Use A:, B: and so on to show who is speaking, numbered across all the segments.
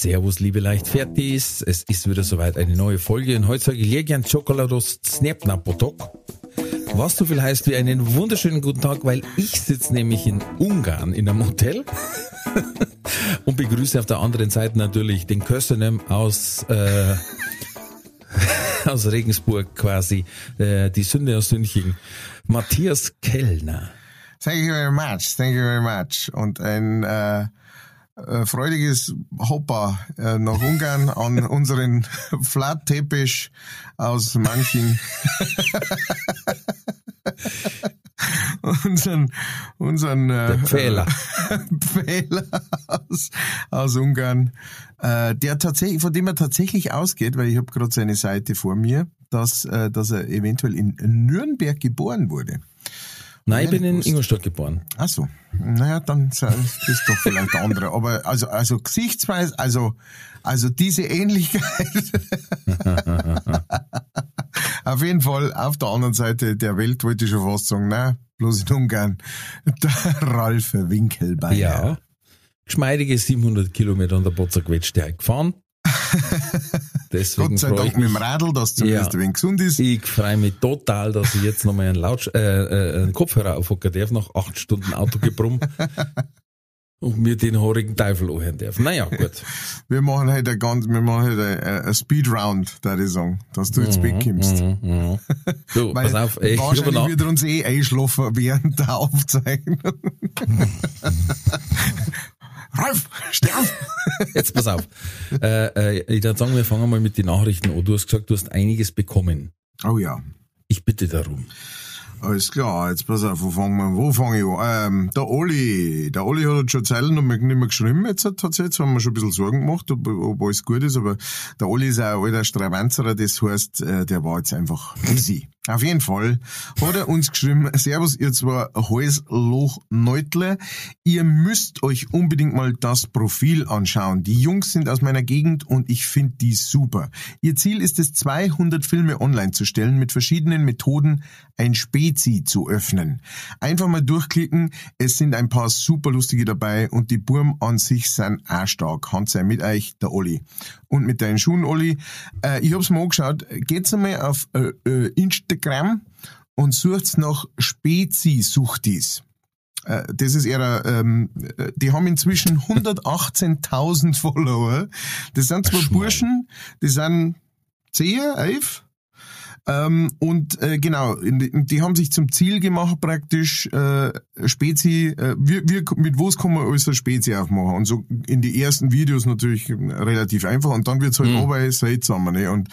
A: Servus, liebe Leichtfertis. Es ist wieder soweit eine neue Folge und heute sage ich dir gern Chocolados Snapnapotok. Was so viel heißt wie einen wunderschönen guten Tag, weil ich sitze nämlich in Ungarn in einem Hotel und begrüße auf der anderen Seite natürlich den Kösenem aus, äh, aus Regensburg quasi, äh, die Sünde aus Sünching, Matthias Kellner.
B: Thank you very much, thank you very much. Und ein äh, freudiges Hopper äh, nach Ungarn an unseren Flatteppich aus Manching. unseren unseren äh,
A: Pfähler.
B: Pfähler aus, aus Ungarn, äh, der tatsächlich, von dem er tatsächlich ausgeht, weil ich habe gerade seine Seite vor mir, dass, äh, dass er eventuell in Nürnberg geboren wurde.
A: Nein, ich bin in. Ingolstadt geboren.
B: Ach so. Naja, dann ist doch vielleicht der andere. Aber also, also Gesichtsweise, also, also diese Ähnlichkeit. auf jeden Fall, auf der anderen Seite der Welt wollte ich schon fast sagen, nein, bloß in Ungarn. Der Ralf Winkelbeiner.
A: Ja. Geschmeidige 700 Kilometer an der Quetsch gefahren. Deswegen
B: Gott sei
A: freue ich
B: Dank mit dem Radl, dass zumindest
A: Ja.
B: ein wenig gesund ist.
A: Ich freue mich total, dass ich jetzt nochmal einen, Lautsch äh, äh, einen Kopfhörer aufhocken darf, nach acht Stunden Autogebrumm. und mir den horigen Teufel anhören darf. Naja, gut.
B: Wir machen halt ein ganz, wir machen halt ein, Speedround, da ich sagen, dass du ins Bett kommst.
A: Mhm, mhm. Du, pass auf, ey, ich
B: wahrscheinlich
A: nach,
B: wird er uns eh einschlafen während der Aufzeichnung. Ralf, steh auf!
A: jetzt pass auf. Äh, äh, ich würde sagen, wir fangen mal mit den Nachrichten an. Du hast gesagt, du hast einiges bekommen.
B: Oh ja.
A: Ich bitte darum.
B: Alles klar, jetzt pass auf, wo fangen wir, wo fange ich an? Ähm, der Oli, der Oli hat uns schon Zeilen noch nicht mehr geschrieben, jetzt hat tatsächlich, jetzt haben wir schon ein bisschen Sorgen gemacht, ob, ob alles gut ist, aber der Oli ist ein alter Stravanzerer, das heißt, äh, der war jetzt einfach busy. Auf jeden Fall hat er uns geschrieben, Servus, ihr zwei Häusloch-Neutle, ihr müsst euch unbedingt mal das Profil anschauen. Die Jungs sind aus meiner Gegend und ich finde die super. Ihr Ziel ist es, 200 Filme online zu stellen, mit verschiedenen Methoden ein Spezi zu öffnen. Einfach mal durchklicken, es sind ein paar super lustige dabei und die Burm an sich sind auch stark. Hand sei mit euch, der Olli. Und mit deinen Schuhen, Olli. Äh, ich hab's mal angeschaut, geht's einmal auf äh, äh, Instagram und sucht's nach Spezi-Suchtis. Äh, Das ist eher, ähm, äh, die haben inzwischen 118.000 Follower. Das sind zwei. Burschen, die sind 10, 11. Ähm, und äh, genau, die, die haben sich zum Ziel gemacht, praktisch äh, Spezi, äh, wir, wir, mit was kann man alles eine Spezi aufmachen? Und so in die ersten Videos natürlich relativ einfach und dann wird's halt
A: Mhm.
B: aber seltsamer. Ne? Und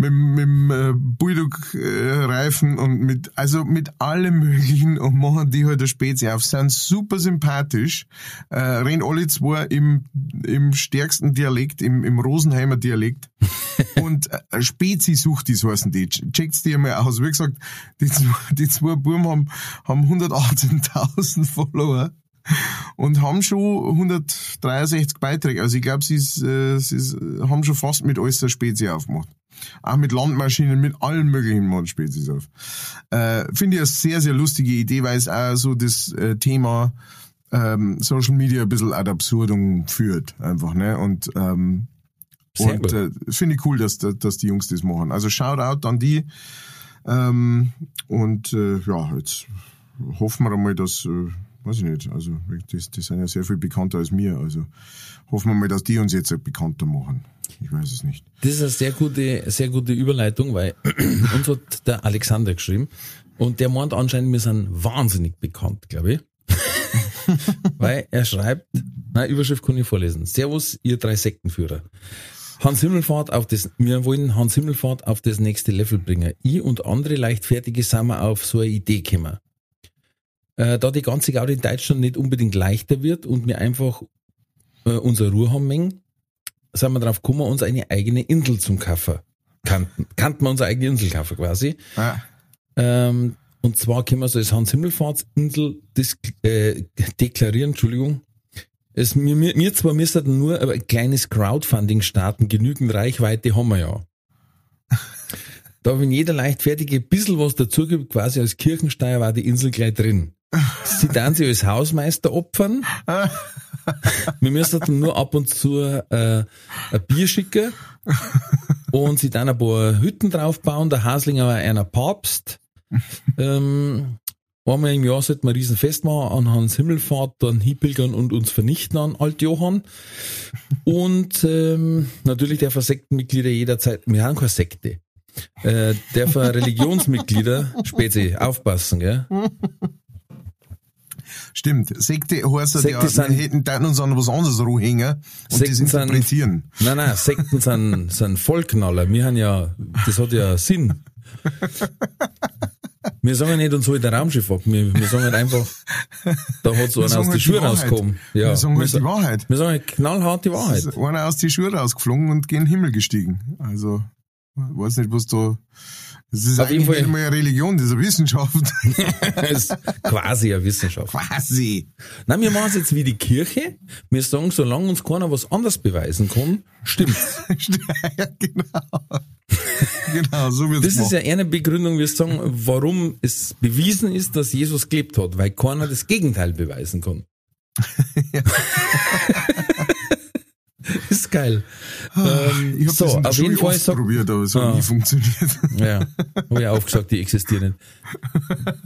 B: mit, mit dem äh, Bulldog-Reifen und mit, also mit allem möglichen und machen die halt eine Spezi auf. Sind super sympathisch, äh, reden alle zwei im, im stärksten Dialekt, im, im Rosenheimer Dialekt. und äh, Spezi-Suchtis heißen die. Checkt's die mal aus. Wie gesagt, die, zwei- die zwei Buben haben, haben 118.000 Follower und haben schon 163 Beiträge. Also ich glaube, sie, äh, sie ist, haben schon fast mit alles eine Spezi aufgemacht. Auch mit Landmaschinen, mit allen möglichen machen Spezies auf. Äh, Finde ich eine sehr, sehr lustige Idee, weil es auch so das äh, Thema ähm, Social Media ein bisschen ad absurdum führt, einfach, ne? Und, ähm,
A: Sehr
B: und äh, finde ich cool, dass, dass die Jungs das machen. Also Shoutout an die. Ähm, und äh, ja, jetzt hoffen wir einmal, dass, äh, weiß ich nicht, also die, die sind ja sehr viel bekannter als mir, also hoffen wir mal, dass die uns jetzt bekannter machen. Ich weiß es nicht.
A: Das ist eine sehr gute, sehr gute Überleitung, weil uns hat der Alexander geschrieben und der meint anscheinend, wir sind wahnsinnig bekannt, glaube ich. weil er schreibt, na, Überschrift kann ich vorlesen. Servus, ihr drei Sektenführer. Hans Himmelfahrt auf das, wir wollen Hans Himmelfahrt auf das nächste Level bringen. Ich und andere leichtfertige sind wir auf so eine Idee gekommen. Äh, da die ganze Gaudi in Deutschland nicht unbedingt leichter wird und wir einfach äh, unsere Ruhe haben mengen, sind wir drauf gekommen, uns eine eigene Insel zum Kaufen. Kannten, kannten wir unsere eigene Insel kaufen quasi.
B: Ja.
A: Ähm, und zwar können wir so als Hans-Himmelfahrtsinsel äh, deklarieren, Entschuldigung. Es, mir, mir, mir zwar müssen nur ein kleines Crowdfunding starten, genügend Reichweite haben wir ja. Da, wenn jeder leichtfertige ein bisschen was dazu gibt, quasi als Kirchensteuer war die Insel gleich drin. Sie dann sie als Hausmeister opfern. Wir müssen dann nur ab und zu äh, ein Bier schicken und sie dann ein paar Hütten draufbauen. Der Haslinger war einer Papst. Ähm, einmal im Jahr sollten wir ein Riesenfest machen an Hans Himmelfahrt, dann hinpilgern und uns vernichten an Alt Johann. Und ähm, natürlich der Sektenmitglieder jederzeit, wir haben keine Sekte. Äh, der für Religionsmitglieder, Spezi, aufpassen, gell?
B: Stimmt. Sekte heißt ja,
A: Sekte
B: wir
A: sind-
B: hätten dann uns an was anderes rumhängen und
A: Sekten
B: das
A: sind-
B: interpretieren.
A: Nein, nein, Sekten sind, sind Vollknaller. Wir haben ja, das hat ja Sinn. Wir sagen ja nicht, uns holt der Raumschiff ab. Wir, wir sagen halt einfach, da hat so
B: Wir
A: einer aus
B: halt
A: die Schuhe rausgekommen. Ja,
B: Wir sagen halt die Wahrheit.
A: Wir sagen halt knallhart die Wahrheit.
B: ist einer aus die Schuhe rausgeflogen und gen Himmel gestiegen. Also, weiß nicht, was da, das ist
A: Auf
B: eigentlich nicht mal eine Religion, das ist eine Wissenschaft.
A: Das ist quasi eine Wissenschaft.
B: Quasi.
A: Nein, wir machen es jetzt wie die Kirche. Wir sagen, solange uns keiner was anderes beweisen kann, stimmt's.
B: ja, genau. genau, so wird's
A: Das ist
B: gemacht.
A: ja eine Begründung, wir sagen, warum es bewiesen ist, dass Jesus gelebt hat, weil keiner das Gegenteil beweisen kann. ist geil. Ähm,
B: Ich habe
A: so,
B: das in der
A: auf
B: Schule
A: jeden Fall
B: oft
A: sagt,
B: probiert, aber es hat
A: Ah.
B: nie funktioniert.
A: ja, habe ich auch gesagt, die existieren nicht.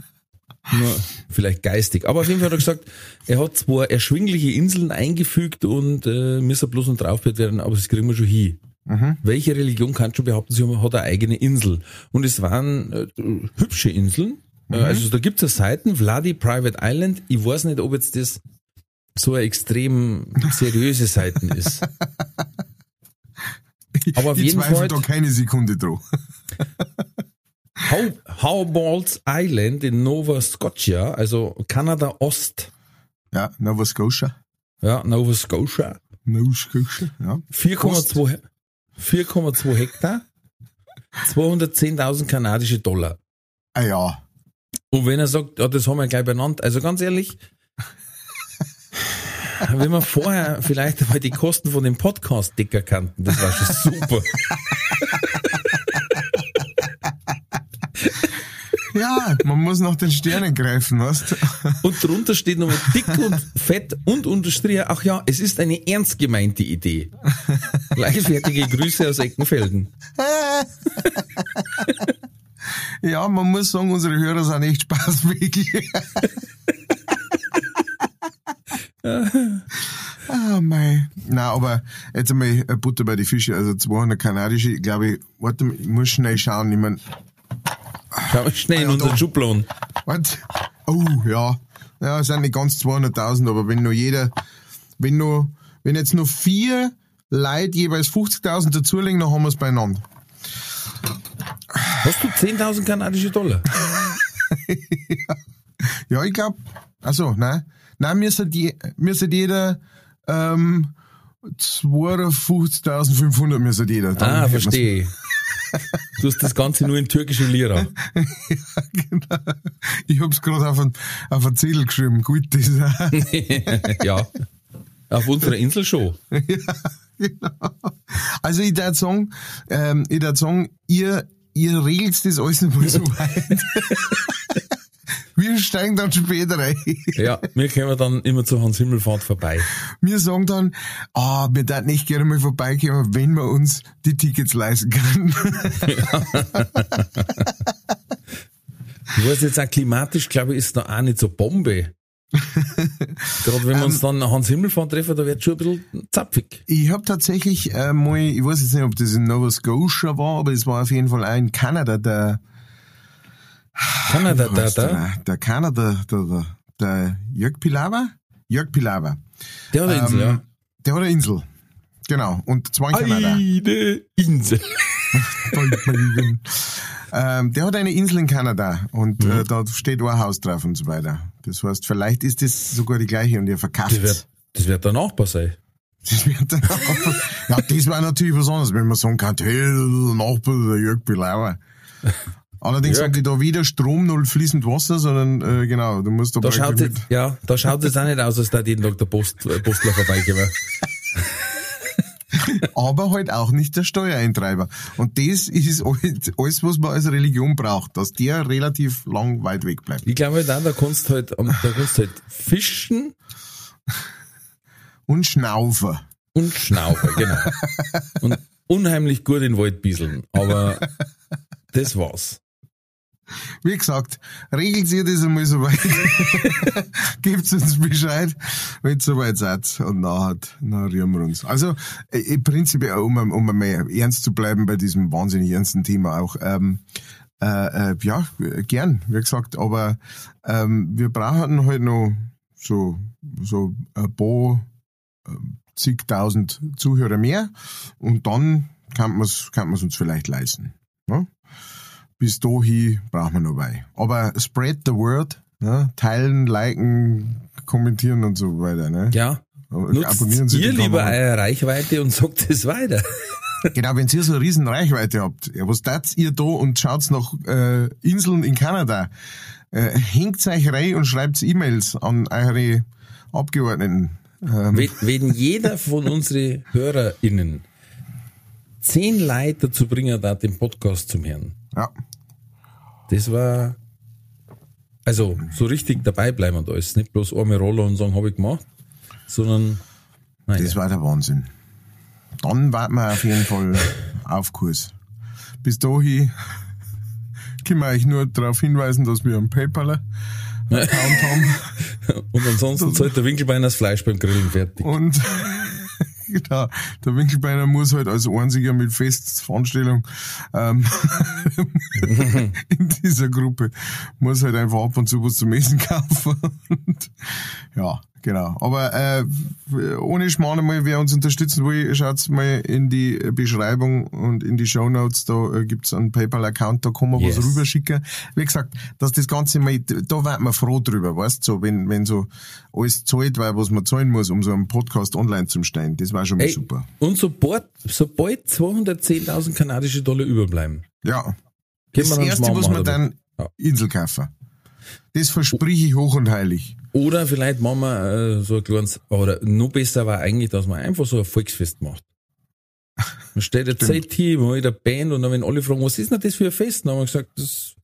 A: Nur vielleicht geistig. Aber auf jeden Fall hat er gesagt, er hat zwar erschwingliche Inseln eingefügt und äh, müssen bloß noch draufgebaut werden, aber das kriegen wir schon hin. Welche Religion kann schon behaupten, sie hat eine eigene Insel? Und es waren äh, hübsche Inseln. Äh, Also da gibt es Seiten, Vladi Private Island. Ich weiß nicht, ob jetzt das so eine extrem seriöse Seiten ist. Aber auf
B: ich
A: jeden
B: zweifle
A: Fall-
B: da keine Sekunde drauf.
A: How, Howballs Island in Nova Scotia, also Kanada Ost,
B: Ja, Nova Scotia.
A: ja, Nova Scotia,
B: Nova Scotia, ja.
A: 4,2 He- 4,2 Hektar, 210.000 kanadische Dollar.
B: Ah ja.
A: Und wenn er sagt, ja, das haben wir gleich benannt, also ganz ehrlich, wenn wir vorher vielleicht einmal die Kosten von dem Podcast dicker kannten, das war schon super.
B: Ja, man muss nach den Sternen greifen, weißt du?
A: Und drunter steht nochmal dick und fett und unterstrichen, ach ja, es ist eine ernst gemeinte Idee. Leichtfertige Grüße aus Eckenfelden.
B: Ja, man muss sagen, unsere Hörer sind echt spaßfähig. Ah, mei. Na, aber jetzt einmal äh, Butter bei die Fische, also 200 kanadische, glaube ich, warte mal, ich muss schnell schauen, ich mein,
A: Schau schnell in
B: Ah, ja,
A: unseren. Schubladen.
B: was? Oh, ja. Ja, es sind nicht ganz 200.000, aber wenn nur jeder, wenn nur, wenn jetzt nur vier Leute jeweils 50.000 dazulegen, dann haben wir es beieinander.
A: Hast du 10.000 kanadische Dollar?
B: Ja, ich glaube, also, nein, nein, müsste die, müsste jeder, ähm, 52.500 müsste jeder. Dann
A: Ah, verstehe. Du hast das Ganze nur in türkische Lira.
B: genau. Ich hab's gerade auf ein, auf Zettel geschrieben. Gut, das ist
A: ja. Auf unserer Insel schon.
B: Also ich würde sagen, ähm, ich würde sagen, ihr, ihr regelt das alles nicht mal so weit. Wir steigen dann später rein.
A: Ja, wir kommen dann immer zu Hans Himmelfahrt vorbei.
B: Wir sagen dann, ah, wir würden nicht gerne mal vorbeikommen, wenn wir uns die Tickets leisten können.
A: Ich weiß jetzt auch klimatisch, glaube ich, ist da auch nicht so Bombe. Gerade wenn wir uns dann nach Hans Himmelfahrt treffen, da wird schon ein bisschen zapfig.
B: Ich habe tatsächlich äh, mal, ich weiß jetzt nicht, ob das in Nova Scotia war, aber es war auf jeden Fall auch in Kanada, der,
A: Kanada, da, da.
B: der, der Kanada, der, der, der Jörg Pilawa? Jörg Pilawa.
A: Der hat eine Insel, ja.
B: Der hat eine Insel. Genau. Und zwar in Kanada.
A: Eine Insel.
B: ähm, der hat eine Insel in Kanada und
A: Mhm.
B: äh, da steht auch ein Haus drauf und so weiter. Das heißt, vielleicht ist das sogar die gleiche und ihr verkauft
A: Das wird, das wird der Nachbar sein.
B: Das wird dann auch, ja, das war natürlich was anderes, wenn man sagen kann, hey, Nachbar, der Jörg Belauer. Allerdings
A: Jörg.
B: haben die da weder Strom noch fließend Wasser, sondern äh, genau, du musst da
A: Da schaut
B: mit-
A: es, ja, da schaut es auch nicht aus, als da jeden Tag der Post, äh, Postler vorbeigehen.
B: aber halt auch nicht der Steuereintreiber. Und das ist halt alles, was man als Religion braucht, dass der relativ lang weit weg bleibt.
A: Ich glaube halt auch, da kannst du halt, am- da kannst halt fischen
B: Und Schnaufer.
A: und schnaufen, genau. Und unheimlich gut in den Wald bieseln. Aber das war's.
B: Wie gesagt, regelt ihr das einmal soweit. Gebt uns Bescheid, wenn es soweit seid. Und nachher, nachher rühren wir uns. Also, äh, im Prinzip, äh, um, um einmal ernst zu bleiben bei diesem wahnsinnig ernsten Thema auch, ähm, äh, äh, ja, gern, wie gesagt, aber ähm, wir brauchen halt noch so, so ein paar ähm, zigtausend Zuhörer mehr und dann kann man es kann man's uns vielleicht leisten. Ne? Bis dahin brauchen wir noch bei. Aber spread the word, ne? teilen, liken, kommentieren und so weiter. Ne?
A: Ja.
B: Abonnieren
A: Nutzt
B: Sie
A: ihr lieber eure Reichweite und sagt es weiter.
B: Genau, wenn ihr so eine riesen Reichweite habt, ja, was tat ihr da und schaut nach äh, Inseln in Kanada? Äh, hängt euch rein und schreibt E-Mails an eure Abgeordneten. Ähm,
A: Wenn, wenn jeder von unseren HörerInnen zehn Leute dazu bringen darf, den Podcast zum Hören,
B: ja,
A: das war, also, so richtig dabei bleiben da ist nicht bloß einmal rollen und sagen, habe ich gemacht, sondern, nein,
B: das war der Wahnsinn. Dann warten wir auf jeden Fall auf Kurs. Bis dahin können wir euch nur darauf hinweisen, dass wir einen PayPal-Account haben.
A: und ansonsten zahlt der Winkelbein das Fleisch beim Grillen fertig.
B: Und genau, der Winkelbeiner muss halt als einziger mit Festveranstaltung ähm, in dieser Gruppe muss halt einfach ab und zu was zum Essen kaufen. Und, ja, genau. Aber äh, ohne Schmarrn mal, wer uns unterstützen will, schaut mal in die Beschreibung und in die Show Notes. Da äh, gibt's einen PayPal-Account, da kann man
A: Yes.
B: was rüberschicken. Wie gesagt, dass das Ganze mal, da wird man froh drüber, weißt so, wenn, wenn so alles zahlt, weil was man zahlen muss, um so einen Podcast online zu stellen. Das war schon mal
A: Ey,
B: super.
A: und sobald, sobald 210.000 kanadische Dollar überbleiben,
B: Ja. Das erste, was man dann
A: Ja.
B: Insel kaufen. Das versprich ich hoch und heilig.
A: Oder vielleicht machen wir äh, so ein kleines, oder noch besser war eigentlich, dass man einfach so ein Volksfest macht. Man steht ein man hat eine Band und dann wenn alle fragen, was ist denn das für ein Fest? Dann haben wir gesagt, das,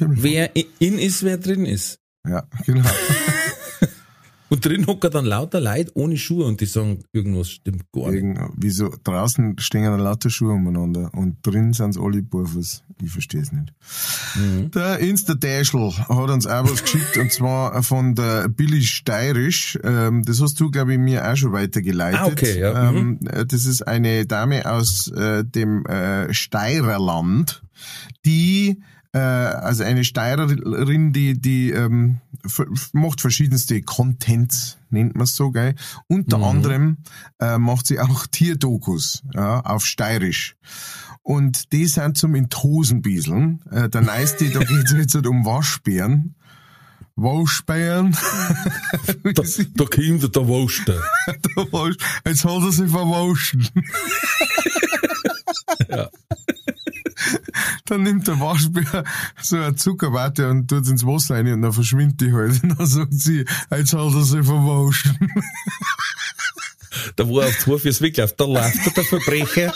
A: wer in ist, wer drin ist.
B: Ja, genau.
A: Und drin hocken dann lauter Leute ohne Schuhe und die sagen, irgendwas stimmt gar nicht.
B: Irgend, wieso draußen stehen dann lauter Schuhe umeinander und drin sind's alle Barfuß. Ich versteh's nicht.
A: Mhm.
B: Der Insta-Dashel hat uns auch was geschickt und zwar von der Billy Steirisch. Ähm, das hast du, glaube ich, mir auch schon weitergeleitet.
A: Ah, okay, ja.
B: Ähm, äh, das ist eine Dame aus äh, dem äh, Steirerland, die äh, also eine Steirerin, die, die ähm, macht verschiedenste Contents, nennt man es so, gell? Unter anderem äh, macht sie auch Tierdokus ja, auf Steirisch. Und die sind zum in Tosen bieseln. Äh, der neueste, da geht's jetzt halt um Waschbären. Waschbären.
A: Da, da kommt der Woster.
B: Der Wasch- Jetzt hat er sich verwaschen.
A: Ja.
B: Dann nimmt der Waschbär so eine Zuckerwatte und tut ins Wasser rein und dann verschwindet die halt. Und dann sagt sie, jetzt hat er sich verwaschen.
A: Da war auf zwei fürs Weglauf, da läuft der Verbrecher.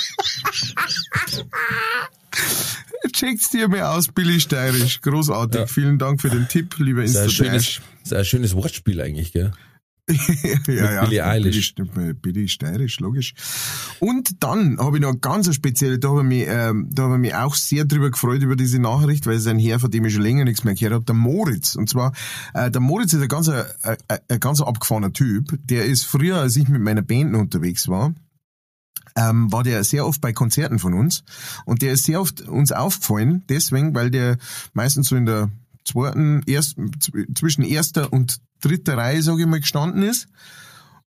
B: Checkt's dir mal aus, Billy Steirisch. Großartig.
A: Ja.
B: Vielen Dank für den Tipp, lieber Insta-Dash.
A: das ist ein schönes Wortspiel eigentlich, gell?
B: Ja, ja,
A: Billie Eilish.
B: Billy, Steirisch, logisch. Und dann habe ich noch eine ganz spezielle, da habe ich mich, ähm, da habe ich mich auch sehr drüber gefreut über diese Nachricht, weil es ein Herr, von dem ich schon länger nichts mehr gehört habe, der Moritz. Und zwar, äh, der Moritz ist ein ganz, äh, äh, ein ganz abgefahrener Typ. Der ist früher, als ich mit meiner Band unterwegs war, ähm, war der sehr oft bei Konzerten von uns und der ist sehr oft uns aufgefallen, deswegen, weil der meistens so in der zweiten, ersten, zw- zwischen erster und dritter Reihe, sage ich mal, gestanden ist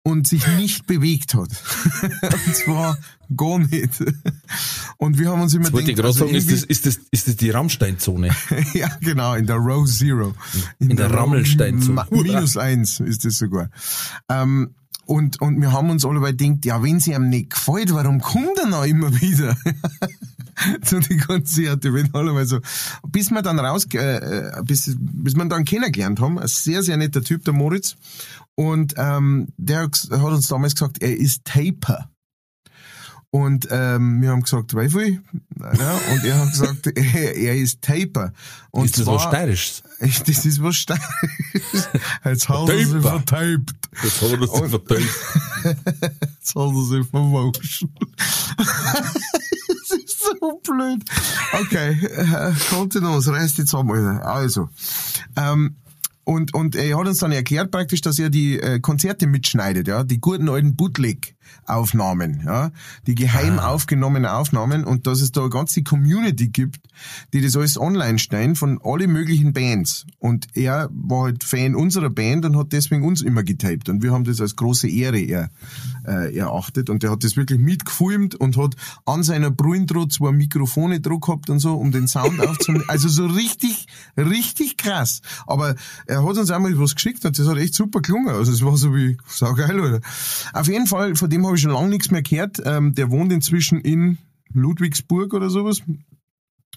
B: und sich nicht bewegt hat. und zwar gar nicht. Und wir haben uns immer
A: ich
B: gedacht, also
A: sagen, ist das, ist das, ist das die Rammsteinzone?
B: ja, genau, in der Row Zero.
A: In der
B: Row
A: Rammelsteinzone.
B: Minus eins ist das sogar. Ähm, Und, und wir haben uns alle gedacht, ja, wenn sie ihm nicht gefällt, warum kommt er noch immer wieder? zu den Konzerten, wenn alle mal so, bis wir dann raus, äh, äh, bis, bis wir dann kennengelernt haben, ein sehr, sehr netter Typ, der Moritz. Und ähm, der hat uns damals gesagt, er ist Taper. Und ähm, wir haben gesagt, viel? Ja, und er hat gesagt, er, er ist Taper. Und
A: ist das
B: zwar,
A: was Steirisches?
B: Das ist was Steirisches. Jetzt hat er sich vertaped.
A: Das hat er sich verteilt.
B: Jetzt hat er sich verwaschen. das ist so blöd. Okay, äh, Kontenance, reißt jetzt einmal. Also, ähm, und, und er hat uns dann erklärt praktisch, dass er die äh, Konzerte mitschneidet, ja, die guten alten Bootleg-Aufnahmen, ja, die geheim aufgenommenen Aufnahmen. Und dass es da eine ganze Community gibt, die das alles online stellen von alle möglichen Bands. Und er war halt Fan unserer Band und hat deswegen uns immer getaped und wir haben das als große Ehre er, äh, erachtet und der hat das wirklich mitgefilmt und hat an seiner Brüllendroh zwei Mikrofone drauf gehabt und so, um den Sound aufzunehmen. Also so richtig, richtig krass. Aber er hat uns einmal was geschickt und das hat echt super gelungen. Also es war so wie, saugeil, oder? Auf jeden Fall, von dem habe ich schon lange nichts mehr gehört. Ähm, der wohnt inzwischen in Ludwigsburg oder sowas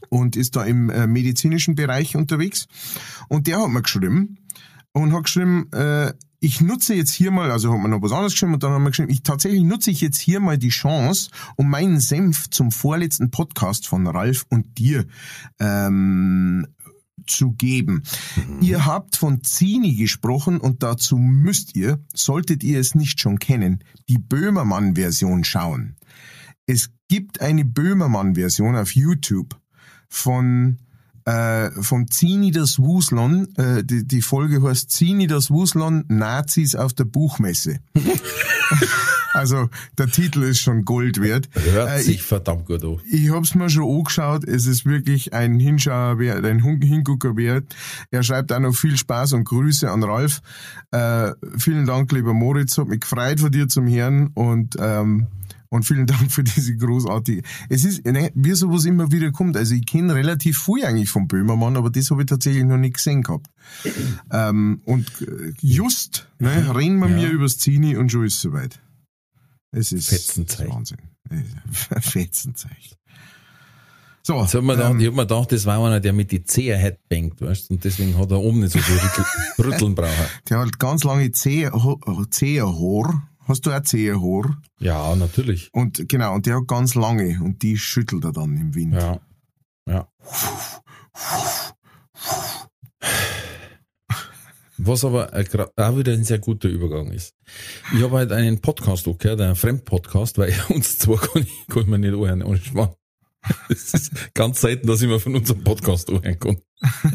B: und ist da im äh, medizinischen Bereich unterwegs. Und der hat mir geschrieben und hat geschrieben, äh, ich nutze jetzt hier mal, also hat mir noch was anderes geschrieben und dann haben wir geschrieben, ich tatsächlich nutze ich jetzt hier mal die Chance, um meinen Senf zum vorletzten Podcast von Ralf und dir ähm, zu geben. Ihr habt von Zini gesprochen und dazu müsst ihr, solltet ihr es nicht schon kennen, die Böhmermann-Version schauen. Es gibt eine Böhmermann-Version auf YouTube von äh, von Zini das Wuslon. Äh, die, die Folge heißt Zini das Wuslon, Nazis auf der Buchmesse. also der Titel ist schon Gold wert.
A: Hört
B: Äh,
A: sich verdammt gut an.
B: ich hab's mir schon angeschaut. Es ist wirklich ein Hinschauer wert, ein Hin- Hingucker wert. Er schreibt auch noch viel Spaß und Grüße an Ralf. Äh, vielen Dank, lieber Moritz. Hat mich gefreut von dir zum Hören und, ähm, und vielen Dank für diese großartige. Es ist, ne, wie sowas immer wieder kommt. Also ich kenne relativ viel eigentlich von Böhmermann, aber das habe ich tatsächlich noch nicht gesehen gehabt. ähm, und äh, just, ne, reden wir
A: Ja.
B: mir übers Zini und schon ist soweit. Es ist
A: Fetzenzeichen.
B: Wahnsinn. Fetzenzeichen. So,
A: Jetzt hab mir gedacht,
B: ähm,
A: ich hab mir gedacht, das war einer, der mit die Zehe headbangt, weißt und deswegen hat er oben nicht so viel Rüttel, Rütteln brauchen.
B: der hat ganz lange Zehe- Zehenhaar. Hast du auch Zehenhaar?
A: Ja, natürlich.
B: Und genau, und der hat ganz lange und die schüttelt er dann im Wind.
A: Ja. Ja. Was aber auch wieder ein sehr guter Übergang ist. Ich habe halt einen Podcast auch gehört, einen Fremdpodcast, weil uns zwar kann ich, kann ich mir nicht anhören, ohne Schmarrn. Es ist ganz selten, dass ich mir von unserem Podcast anhören kann.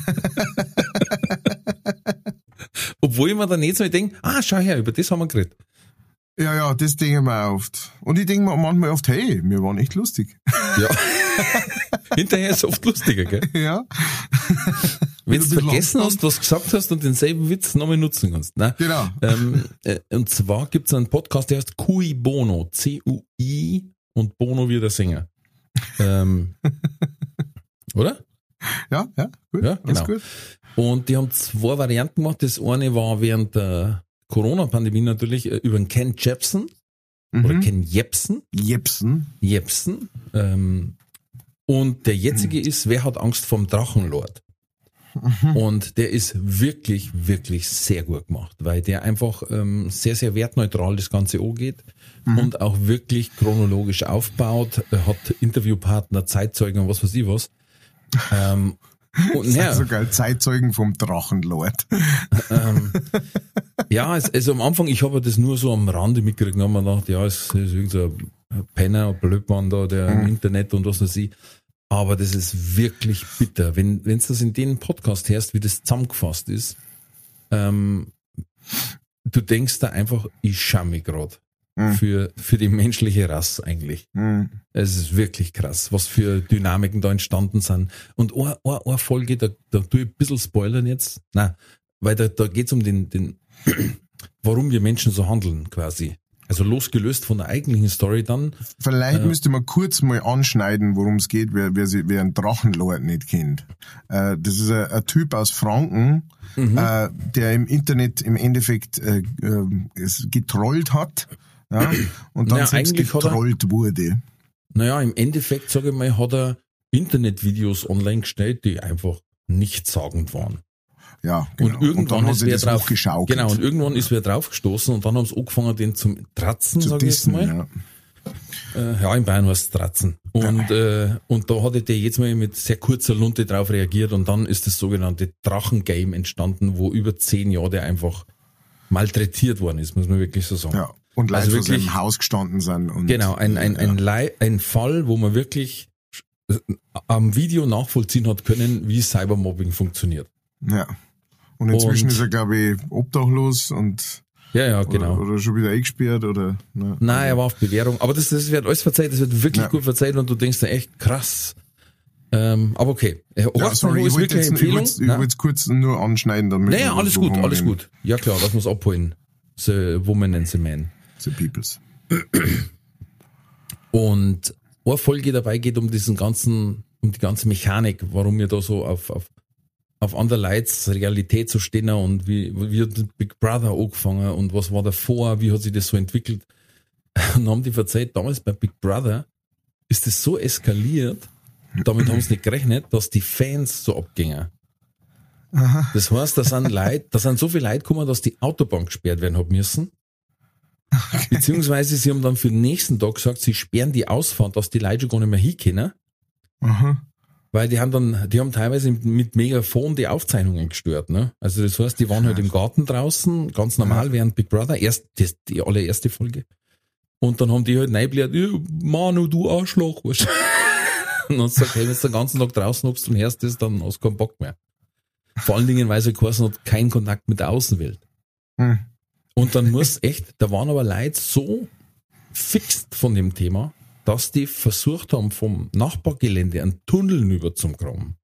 A: Obwohl ich mir dann nicht so denke, ah, schau her, über das haben wir geredet.
B: Ja, ja, das denke ich mir oft. Und ich denke mir manchmal oft, hey, wir waren echt lustig.
A: Ja. Hinterher ist es oft lustiger, gell?
B: ja.
A: Wenn du vergessen hast, was du gesagt hast und denselben Witz nochmal nutzen kannst. Ne?
B: Genau.
A: Ähm, äh, und zwar gibt's einen Podcast, der heißt Cui Bono. C-U-I und Bono wie der Sänger. Ähm, oder?
B: Ja, ja, gut.
A: Ja, genau.
B: gut.
A: Und die haben zwei Varianten gemacht. Das eine war während der Corona-Pandemie natürlich äh, über den Ken Jepsen oder
B: Mhm.
A: Ken Jepsen.
B: Jepsen.
A: Jepsen. Ähm, und der jetzige
B: Hm.
A: ist, wer hat Angst vom Drachenlord?
B: Mhm.
A: Und der ist wirklich, wirklich sehr gut gemacht, weil der einfach ähm, sehr, sehr wertneutral das Ganze angeht
B: Mhm.
A: und auch wirklich chronologisch aufbaut, Er hat Interviewpartner, Zeitzeugen und was weiß ich was. Ähm, und, ja,
B: So geil, Zeitzeugen vom Drachenlord.
A: ähm, ja, also am Anfang, ich habe das nur so am Rande mitgekriegt und hab mir gedacht, ja, es ist irgend so ein Penner, ein Blödmann da, der im Internet und was weiß ich. Aber das ist wirklich bitter. Wenn wenn du das in den Podcast hörst, wie das zusammengefasst ist, ähm, du denkst da einfach, ich schau mich grad
B: Mhm.
A: für, für die menschliche Rasse eigentlich.
B: Mhm.
A: Es ist wirklich krass, was für Dynamiken da entstanden sind. Und eine, eine, eine Folge, da, da tue ich ein bisschen spoilern jetzt. Nein, weil da, da geht's um den, den, warum wir Menschen so handeln quasi. Also losgelöst von der eigentlichen Story dann.
B: Vielleicht müsste man kurz mal anschneiden, worum es geht, wer, wer, sie, wer einen Drachenlord nicht kennt. Äh, das ist ein, ein Typ aus Franken, äh, der im Internet im Endeffekt äh, äh, es getrollt hat ja, und dann
A: Ja,
B: selbst
A: eigentlich hat er-
B: getrollt wurde.
A: Naja, im Endeffekt, sage ich mal, hat er Internetvideos online gestellt, die einfach nichtssagend waren.
B: Ja, genau.
A: Und irgendwann
B: hat
A: ist wer drauf
B: hochgeschaukelt.
A: Genau, und irgendwann ist wer draufgestoßen und dann haben sie angefangen, den zum Tratzen,
B: zu
A: sage ich jetzt mal.
B: ja.
A: Äh, ja, in Bayern heißt es Tratzen. Und, äh, und da hatte der jetzt mal mit sehr kurzer Lunte drauf reagiert und dann ist das sogenannte Drachengame entstanden, wo über zehn Jahre der einfach malträtiert worden ist, muss man wirklich so sagen.
B: ja. Und Leute
A: Also
B: vor
A: wirklich-
B: seinem Haus gestanden sind. Und,
A: Genau, ein, ein, ein, Lei- ein Fall, wo man wirklich am Video nachvollziehen hat können, wie Cybermobbing funktioniert.
B: Ja. Und inzwischen
A: Und-
B: ist er, glaube ich, obdachlos und
A: Ja, ja, genau.
B: oder, oder schon wieder eingesperrt oder. Ne.
A: Nein, er war auf Bewährung. Aber das, das wird alles verzeiht, das wird wirklich
B: Ja.
A: gut verzeiht und du denkst dir echt krass. Ähm, aber okay. Äh,
B: Ja, sorry,
A: ist
B: wollte
A: wirklich
B: jetzt,
A: Empfehlung.
B: ich wollte kurz nur anschneiden, damit
A: Naja, alles gut, alles
B: den-
A: gut. Ja klar, das muss abholen. The Woman and the Man.
B: The Peoples.
A: Und eine Folge dabei geht um diesen ganzen, um die ganze Mechanik, warum wir da so auf, auf, auf andere Leids Realität so stehen und wie, wie hat Big Brother angefangen und was war davor, wie hat sich das so entwickelt. Und haben die verzeiht, damals bei Big Brother ist das so eskaliert, damit haben sie nicht gerechnet, dass die Fans so abgingen. Das heißt, da sind Leute, da sind so viele Leute gekommen, dass die Autobahn gesperrt werden haben müssen. Beziehungsweise sie haben dann für den nächsten Tag gesagt, sie sperren die Ausfahrt, dass die Leute schon gar nicht mehr hinkommen.
B: Aha.
A: Weil die haben dann, die haben teilweise mit Megafon die Aufzeichnungen gestört, ne? Also das heißt, die waren halt im Garten draußen, ganz normal, während Big Brother, erst, das, die allererste Folge. Und dann haben die halt reinbläht, "Ja, Manu, du Arschloch, weißt du. Und dann sagt, hey, wenn du den ganzen Tag draußen hockst und hörst das, dann hast du keinen Bock mehr. Vor allen Dingen, weil es ja geheißen hat, kein Kontakt mit der Außenwelt.
B: Hm.
A: Und dann muss echt, da waren aber Leute so fixt von dem Thema, dass die versucht haben, vom Nachbargelände einen Tunnel über zum graben.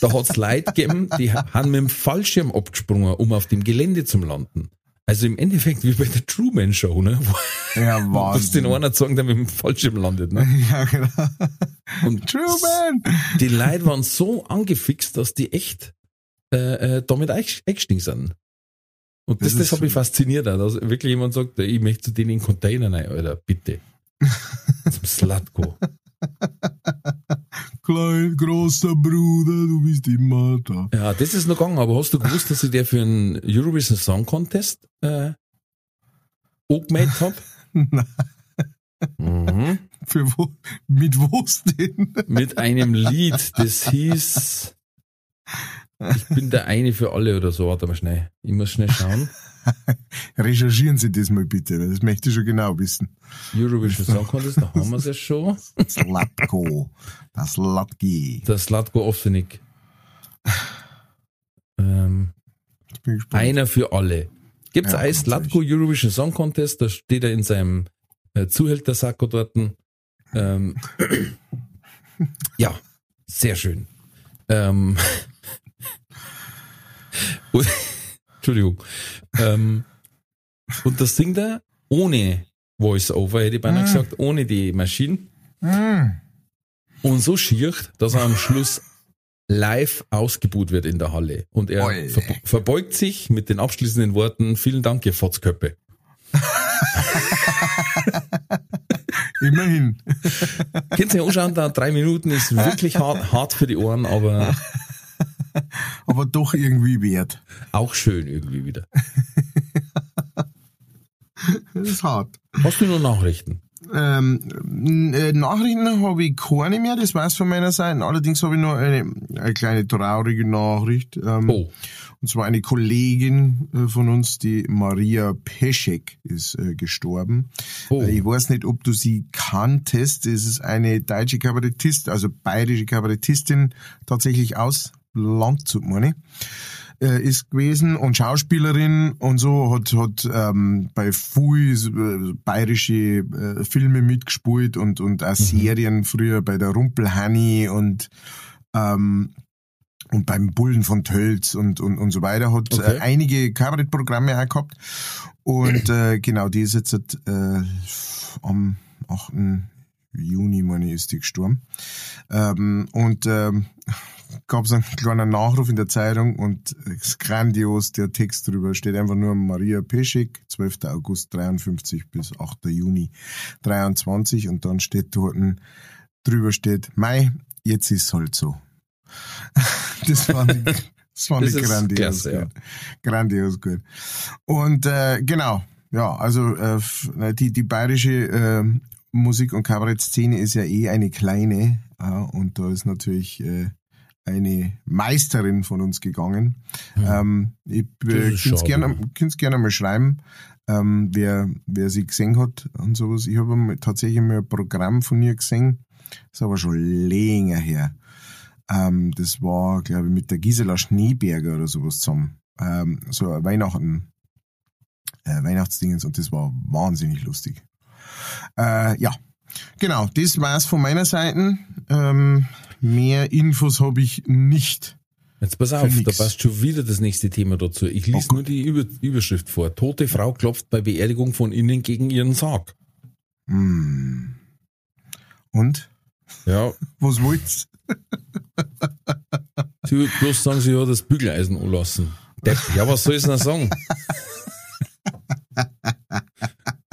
A: Da hat's Leute gegeben, die haben mit dem Fallschirm abgesprungen, um auf dem Gelände zu landen. Also im Endeffekt wie bei der Truman Show, ne? Wo
B: Ja,
A: wo es den einer sagen, der mit dem Fallschirm landet, ne?
B: Ja, genau.
A: Und
B: True man.
A: die Leute waren so angefixt, dass die echt äh, äh, damit eing- eingestiegen sind. Und das,
B: Das
A: das,
B: ist-
A: hat mich fasziniert, auch, dass wirklich jemand sagt, ich möchte zu denen in den Container rein, Alter, bitte. Zum Slatko.
B: Klein, großer Bruder, du bist immer da.
A: Ja, das ist noch gegangen, aber hast du gewusst, dass ich der für einen Eurovision Song Contest äh, angemeldet hab?
B: Nein.
A: mhm.
B: Für wo, mit wo's denn?
A: Mit einem Lied, das hieß Ich bin der eine für alle oder so. Warte mal schnell. Ich muss schnell schauen.
B: Recherchieren Sie das mal bitte, das möchte ich schon genau wissen.
A: Eurovision Song Contest, da haben wir es ja schon.
B: Slatko. Das Latki.
A: Der Slatko Ovsenik. Ähm, einer für alle. Gibt's
B: Ja,
A: ein Slatko Eurovision Song Contest, da steht er in seinem äh, Zuhältersacko dort. Ähm, ja, sehr schön. Ähm, und, Entschuldigung. Ähm, und das singt er ohne Voice-Over, hätte ich beinahe gesagt, ohne die Maschinen.
B: Hm.
A: Und so schier, dass er am Schluss live ausgebuht wird in der Halle. Und er ver verbeugt sich mit den abschließenden Worten, vielen Dank, ihr Fotzköppe.
B: Immerhin.
A: Könnt ihr euch anschauen, da drei Minuten ist wirklich hart, hart für die Ohren, aber
B: Aber doch irgendwie wert.
A: auch schön irgendwie wieder.
B: Das ist hart.
A: Hast du nur Nachrichten?
B: Ähm, äh, Nachrichten habe ich keine mehr, das war's von meiner Seite. Allerdings habe ich noch eine, eine kleine traurige Nachricht. Ähm,
A: Oh,
B: Und zwar eine Kollegin äh, von uns, die Maria Peschek, ist äh, gestorben.
A: Oh.
B: Äh, Ich weiß nicht, ob du sie kanntest. Es ist eine deutsche Kabarettistin, also bayerische Kabarettistin, tatsächlich aus Landshut, meine ich äh, ist gewesen und Schauspielerin und so hat hat ähm, bei viel äh, bayerische äh, Filme mitgespielt und und auch Serien früher bei der Rumpelhanni und ähm, und beim Bullen von Tölz und, und, und so weiter, hat
A: Okay.
B: äh, einige Kabarettprogramme auch gehabt. Und äh, genau, die ist jetzt äh, am 8. Juni, meine ich, ist die gestorben. Ähm, und ähm, gab es einen kleinen Nachruf in der Zeitung und es ist grandios, der Text drüber steht einfach nur Maria Peschik, 12. August 53 bis 8. Juni 23 und dann steht dort drüber steht, Mai, jetzt ist halt so. das fand ich, das fand
A: Das
B: ich grandios
A: klasse, ja.
B: gut. Grandios gut. Und äh, genau, ja, also äh, f- die, die bayerische äh, Musik- und Kabarettszene ist ja eh eine kleine ja, und da ist natürlich äh, eine Meisterin von uns gegangen. Ähm, ich äh, könnte
A: schade.
B: gerne mal schreiben, ähm, wer, wer sie gesehen hat und sowas. Ich habe tatsächlich mal ein Programm von ihr gesehen, das ist aber schon länger her. Ähm, das war, glaube ich, mit der Gisela Schneeberger oder sowas zusammen. Ähm, so ein Weihnachten, äh, Weihnachtsdingens und das war wahnsinnig lustig. Äh, ja, genau, das war's von meiner Seite. Ähm, mehr Infos habe ich nicht.
A: Jetzt pass auf, da passt schon wieder das nächste Thema dazu. Ich lese
B: Oh
A: nur die Über Überschrift vor. Tote Frau klopft bei Beerdigung von innen gegen ihren Sarg.
B: Hm. Und?
A: Ja,
B: Was wollt's?
A: sie wird bloß sagen, sie hat das Bügeleisen anlassen. Depp. Ja, was soll ich denn sagen?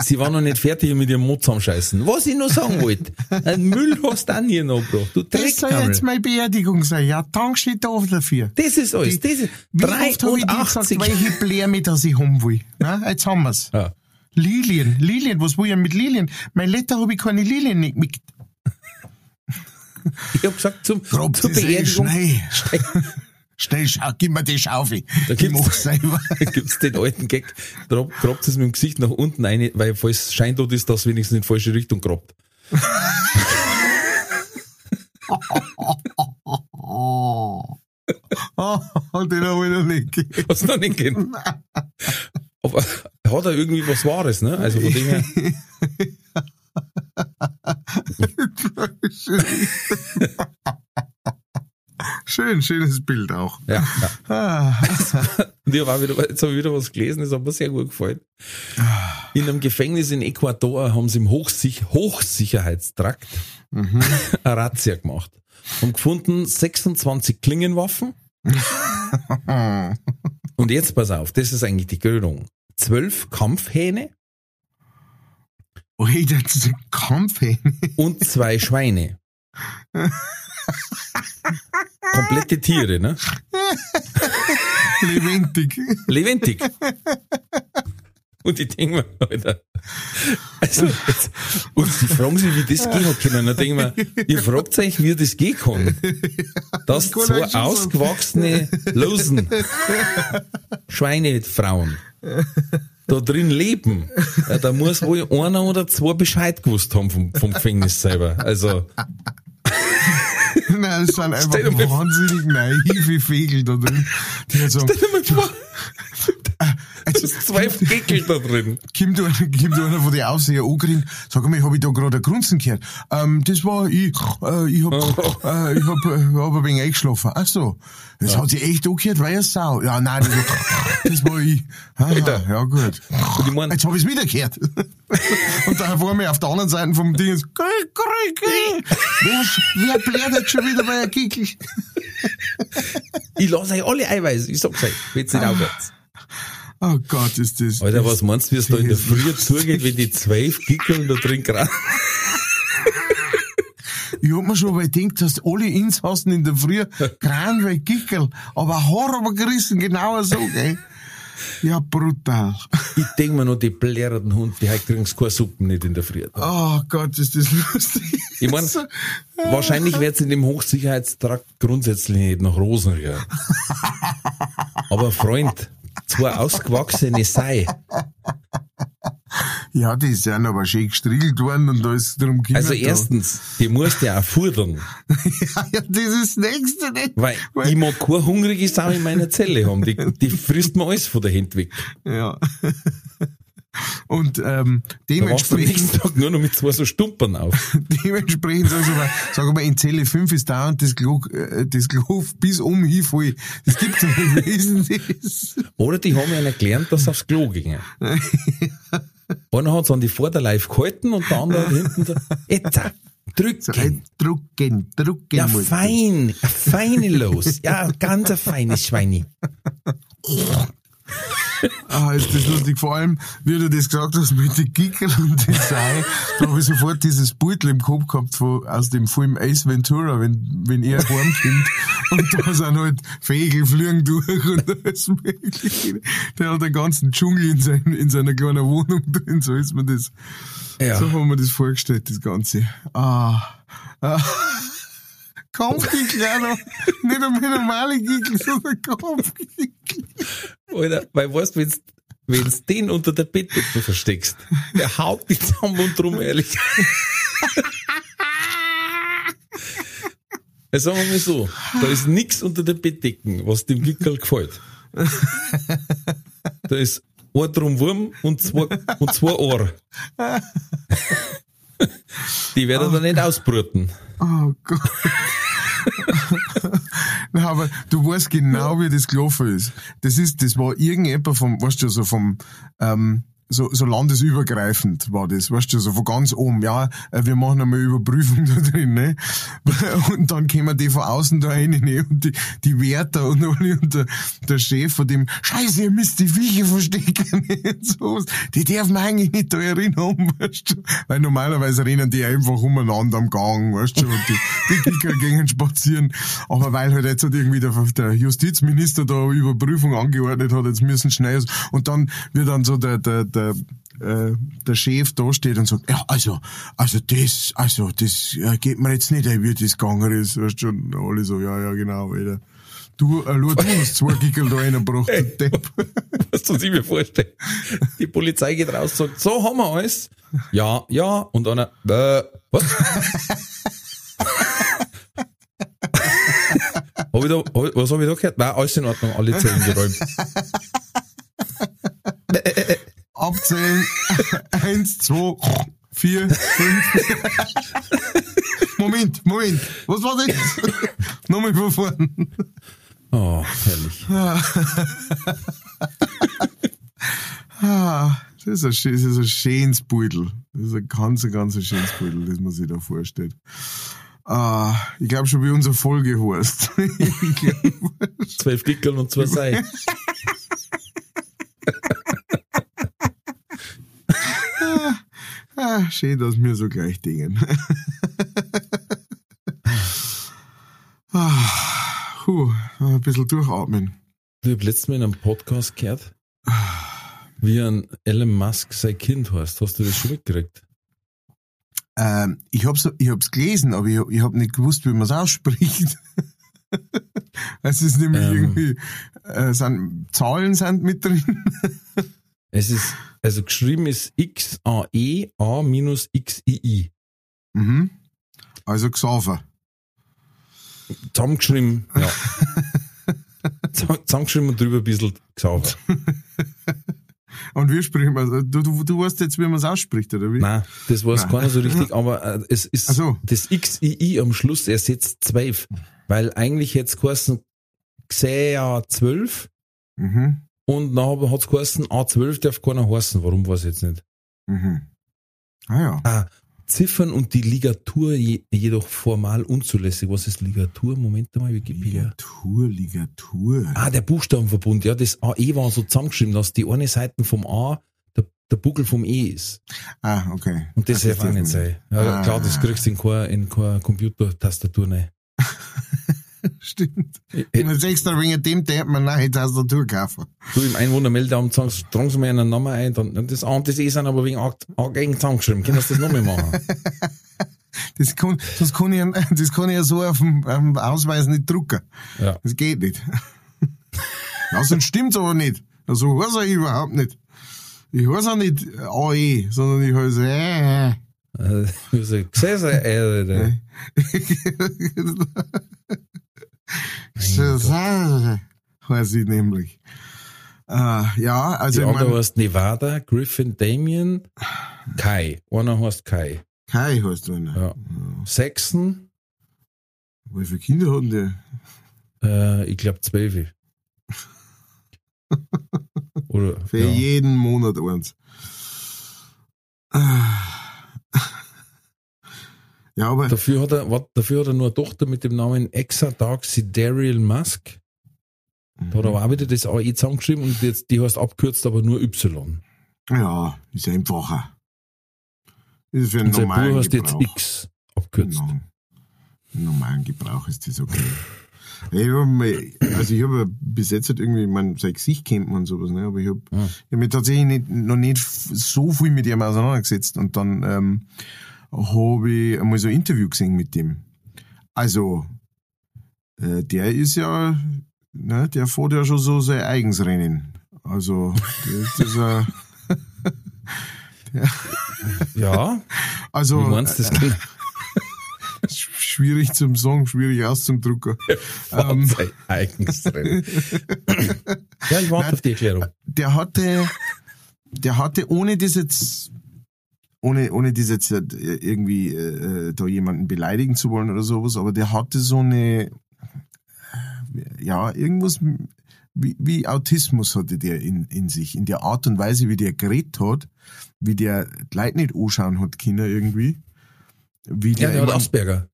A: Sie war noch nicht fertig mit ihrem Mund zusammenscheißen. Was ich noch sagen wollte, ein Müll hast du auch nie noch gebracht. Du
B: Das soll jetzt meine Beerdigung sein. Ja, danke schön dafür.
A: Das ist alles. Das ist
B: Wie oft habe ich dir gesagt,
A: 83.
B: welche Blärmeter ich haben will? Na, jetzt haben wir's.
A: Ja.
B: Lilien, Lilien, was will ich mit Lilien? Mein Letter habe ich keine Lilien nicht mit.
A: Ich hab gesagt, zum,
B: Grob,
A: zur
B: ist
A: Beerdigung.
B: Schnell, schau, gib mir die Schaufel.
A: Da
B: ich
A: gibt's-
B: mach's selber.
A: gibt's den alten Gag, grabt grabt es mit dem Gesicht nach unten rein, weil falls Scheintod ist, das wenigstens in die falsche Richtung grabt.
B: Oh. Den habe ich noch nicht gehört.
A: Was noch nicht gehen. Aber hat er irgendwie was Wahres, ne? Also von dem her,
B: Schön, schönes Bild auch.
A: ja, ja.
B: Ah,
A: Und ich hab auch wieder, jetzt habe ich wieder was gelesen, das hat mir sehr gut gefallen. In einem Gefängnis in Ecuador haben sie im Hochsich Hochsicherheitstrakt
B: mhm.
A: eine Razzia gemacht. Haben gefunden 26 Klingenwaffen. Und jetzt pass auf, das ist eigentlich die Krönung. Zwölf Kampfhähne
B: Ui, das ist ein Kampf, ey.
A: und zwei Schweine. Komplette Tiere, ne?
B: Lebendig.
A: Lebendig. Und ich denke mir, Alter, also, jetzt, und sie fragen sich, wie das gehen hat können. Dann denke ich mir, ihr fragt euch, wie das gehen kann. Dass zwei ausgewachsene Losen, Schweinefrauen, da drin leben. Ja, da muss wohl einer oder zwei Bescheid gewusst haben vom, vom Gefängnis selber. Also,
B: Nein, es sind einfach wahnsinnig naive Vögel da drin. Die halt sagen, jetzt
A: da ist zwei Geckel da drin.
B: kommt einer, kommt einer von den Aufseher angerinnt, sag mal, hab ich da gerade ein Grunzen gehört? Ähm, das war ich, äh, ich hab, äh, ich hab, äh, hab ein wenig eingeschlafen. Ach so. Das hat sich echt angehört, weil er Sau. Ja, nein, das war, das war ich. Aha,
A: Alter.
B: ja, gut.
A: Ich mein,
B: Jetzt hab ich's wieder gehört. Und da war mir auf der anderen Seite vom Ding, wer, wer blärt jetzt schon wieder bei der Kickel?
A: ich lasse euch alle Eiweiß. Ich sag's euch, wenn's nicht aufhört.
B: Oh Gott, ist das.
A: Alter, was meinst du, wie es da in der Früh zugeht, wenn die zwölf Gickeln da drin gerade?
B: Ich hab mir schon mal gedacht, dass alle Insassen in der Früh gran wie Gickel, aber Haar aber gerissen, genauer so, gell? Ja, brutal.
A: Ich denk mir noch, die blärenden Hund, die heute kriegen keine Suppen nicht in der Früh.
B: Oh Gott, ist das lustig.
A: Ich mein,
B: So-
A: wahrscheinlich wird's in dem Hochsicherheitstrakt grundsätzlich nicht nach Rosen riechen. Aber Freund, zwei ausgewachsene Sei.
B: Ja, die sind aber schön gestriegelt worden und da ist drum gekommen.
A: Also
B: da.
A: erstens, die musst du auch fudern.
B: Ja, ja, das ist das Nächste nicht.
A: Weil ich mag keine hungrige Sau in meiner Zelle haben. Die, die frisst mir alles von der Hand weg.
B: Ja. Und ähm,
A: Da
B: dementsprechend,
A: nächsten Tag nur noch mit zwei so Stumpern auf.
B: dementsprechend mal, sag mal, in Zelle 5 ist dauernd das Klo, äh, das Klo bis um hin voll. Das gibt's doch nicht wesentlich.
A: Oder die haben ihnen gelernt, dass sie aufs Klo gingen. Einer hat es an die Vorderleif gehalten und der andere hinten so, jetzt, drücken.
B: Drucken, drucken
A: Ja,
B: muss.
A: fein, ein feine los. Ja, ganz ein feines Schweini.
B: Ah, ist das lustig. Vor allem, wie du das gesagt hast mit den Gickel und den Sei, da habe ich sofort dieses Beutel im Kopf gehabt von, aus dem Film Ace Ventura, wenn, wenn er heimkommt und da sind halt Vögel fliegen durch und alles mögliche. Der hat den ganzen Dschungel in, sein, in seiner kleinen Wohnung drin, so ist mir das,
A: Ja.
B: so haben wir das vorgestellt, das Ganze. Ah, ah. Noch. Nicht einmal normale Gickel, sondern Kampfgickel.
A: Alter, weil weißt du, wenn's, wenn's den unter der Bettdecke versteckst, der haut dich zusammen und drum, ehrlich. Ja, sagen wir mal so, da ist nix unter der Bettdecken, was dem Gickel gefällt. Da ist ein drum Wurm und zwei, und zwei Ohr. Die werden da nicht ausbrüten.
B: Oh Gott. Na, aber du weißt genau, wie das gelaufen ist. Das ist, das war irgendjemand vom, weißt du, so vom, ähm, so, so landesübergreifend war das, weißt du, so von ganz oben, ja, äh, wir machen einmal Überprüfung da drin, ne? Und dann kommen die von außen da rein, ne? Und die, die Wärter und alle und der, der Chef von dem, Scheiße, ihr müsst die Viecher verstecken? Und sowas. Die dürfen eigentlich nicht da haben, weißt du? Weil normalerweise rennen die einfach umeinander am Gang, weißt du, und die, die Kicker gehen spazieren. Aber weil halt jetzt halt irgendwie der, der Justizminister da Überprüfung angeordnet hat, jetzt müssen schnell, und dann wird dann so der, der, der, äh, der Chef da steht und sagt, ja, also, also das, also das äh, geht mir jetzt nicht, ein, wie das gegangen ist, weißt und alle so, ja, ja, genau, Alter. Du, äh, du hast zwei Gickel da reingebracht, du Depp.
A: Was du sich mir vorstellen. Die Polizei geht raus und sagt, so haben wir alles. Ja, ja. Und einer, äh, was? hab ich da, was habe ich da gehört? Nein, alles in Ordnung, alle Zellen geräumt.
B: Abzählen. Eins, zwei, vier, fünf. Moment, Moment. Was war das? Nochmal von vorn.
A: Oh, herrlich.
B: Ah, das ist ein, das ist ein schönes Beutel. Das ist ein ganz, ganz ein schönes Beutel, das man sich da vorstellt. Ah, ich glaube schon, wie unsere Folge heißt.
A: Zwölf Gickel und zwei Sei.
B: Ah, schön, dass wir so gleich dingen. ah, puh, ein bisschen durchatmen.
A: Ich habe letztes Mal in einem Podcast gehört, wie ein Elon Musk sein Kind heißt. Hast du das schon mitgekriegt?
B: Ähm, ich hab's, ich hab's gelesen, aber ich, ich hab nicht gewusst, wie man es ausspricht. es ist nämlich
A: Ähm.
B: irgendwie, äh, sind, Zahlen sind mit drin.
A: Es ist, also geschrieben ist X-A-E A minus X-I-I.
B: mhm. Also Xaver.
A: Zusammengeschrieben, ja. Zusammen- Zusammengeschrieben und drüber ein bisschen gesagt.
B: Und wie spricht man Du, du, du weißt jetzt, wie man es ausspricht, oder wie?
A: Nein, das weiß
B: Nein.
A: keiner so richtig, aber äh, es ist
B: so.
A: das XII am Schluss ersetzt 12, weil eigentlich hätte es geheißen XEA 12
B: Mhm.
A: Und nachher hat es geheißen A12 darf keiner heißen, warum weiß ich jetzt nicht.
B: Mhm. Ah ja.
A: Ah, Ziffern und die Ligatur je, jedoch formal unzulässig. Was ist Ligatur? Moment mal, Wikipedia.
B: Ligatur, Ligatur.
A: Ah, der Buchstabenverbund, ja, das AE war so zusammengeschrieben, dass die eine Seite vom A der, der Buckel vom E ist.
B: Ah, okay.
A: Und das
B: Ah,
A: darf auch nicht sein. Ja,
B: Ah.
A: klar, das kriegst du in keine, in keine Computertastatur rein.
B: Stimmt.
A: Ich-
B: Wenn man extra wegen dem darf man nachher Tastatur kaufen.
A: Du im Einwohnermeldeamt sagst, tragen Sie mir einen Namen ein, dann, das A und das E sind aber wegen A, A gegen zusammengeschrieben. Können Sie das nochmal machen?
B: Das kann, das kann ich, das kann ich ja so auf dem, auf dem Ausweis nicht drucken.
A: Ja.
B: Das geht nicht. ja, sonst stimmt's aber nicht. Also heißt er überhaupt nicht. Ich heiß auch nicht AE, sondern ich heiße äh.
A: Äh, Also, gesehen, äh, äh,
B: heiße ich nämlich. Äh, ja, also
A: Die andere heißt Nevada, Griffin, Damien, Kai. Einer heißt Kai.
B: Kai heißt einer.
A: Ja. Saxon,
B: Wie viele Kinder hatten die?
A: äh, ich glaube zwölf. Oder
B: Für
A: ja.
B: jeden Monat eins. Ja, aber
A: Dafür hat er, wat, dafür hat er nur eine Tochter mit dem Namen Exadarcy Daryl Musk. Da hat er aber auch wieder das AE zusammengeschrieben und jetzt, die heißt abkürzt, aber nur Y.
B: ja, ist einfacher. Ist für einen
A: Und sein Bruder
B: normalen
A: heißt jetzt
B: Gebrauch.
A: X abkürzt.
B: Genau. Im normalen Gebrauch ist das okay. Ich hab also ich habe bis jetzt halt irgendwie, man sein Gesicht kennt man und sowas, ne? aber ich habe
A: Ja.
B: hab mich tatsächlich nicht, noch nicht so viel mit ihm auseinandergesetzt und dann ähm, habe ich einmal so ein Interview gesehen mit dem. Also, äh, der ist ja, ne, der fährt ja schon so sein eigens Rennen. Also, das ist ja,
A: Ja,
B: also,
A: wie meinst du das? Kind?
B: schwierig zum Sagen, schwierig auszudrucken.
A: Ähm, sein eigenes Rennen. ja, ich warte auf die Erklärung.
B: der hatte, der hatte, ohne das jetzt, ohne, ohne das jetzt irgendwie äh, da jemanden beleidigen zu wollen oder sowas, aber der hatte so eine, ja, irgendwas wie, wie Autismus hatte der in, in sich, in der Art und Weise, wie der geredet hat, wie der die Leute nicht anschauen hat, Kinder irgendwie. Wie
A: Ja,
B: der
A: der hat Asperger.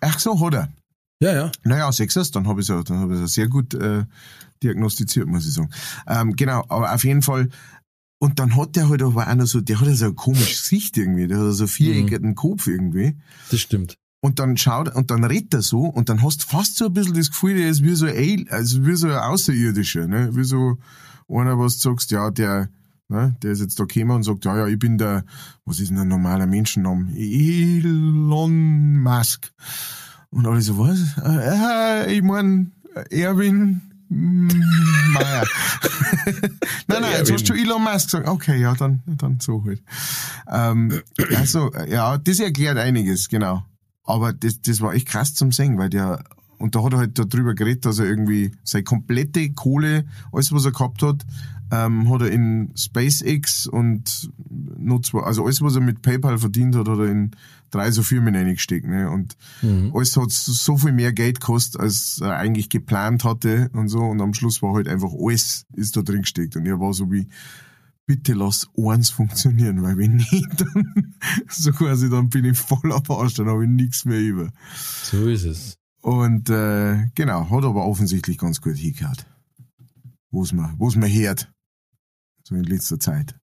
B: Ach so, hat er.
A: Ja, ja.
B: Naja, Sechsers, dann habe ich es hab ja sehr gut äh, diagnostiziert, muss ich sagen. Ähm, genau, aber auf jeden Fall. Und dann hat der halt aber auch noch so, der hat ja so ein komisches Gesicht irgendwie, der hat so viereckigen Kopf irgendwie.
A: Das stimmt.
B: Und dann schaut, und dann redet er so, und dann hast du fast so ein bisschen das Gefühl, der ist wie so ein, Al- also wie so ein Außerirdischer, ne? Wie so einer, was du sagst, ja, der, ne, der ist jetzt da gekommen und sagt, ja, ja, ich bin der, was ist denn ein normaler Menschenname? Elon Musk. Und alle so, was? Äh, ich mein, Erwin Meier. nein, nein, jetzt hast du Elon Musk gesagt. Okay, ja, dann, dann so halt. Ähm, also, ja, das erklärt einiges, genau. Aber das, das war echt krass zum Singen, weil der, und da hat er halt darüber geredet, dass er irgendwie seine komplette Kohle, alles was er gehabt hat, ähm, hat er in SpaceX und zwei, also alles was er mit PayPal verdient hat, hat er in drei so Firmen reingesteckt, ne, und alles hat so viel mehr Geld gekostet, als er eigentlich geplant hatte und so, und am Schluss war halt einfach alles ist da drin gesteckt und er war so wie, bitte lass eins funktionieren, weil wenn nicht, dann so quasi, dann bin ich voll am Arsch, dann habe ich nichts mehr über.
A: So ist es.
B: Und äh, genau, hat aber offensichtlich ganz gut hingehört. Wo's man, wo's man hört. So in letzter Zeit.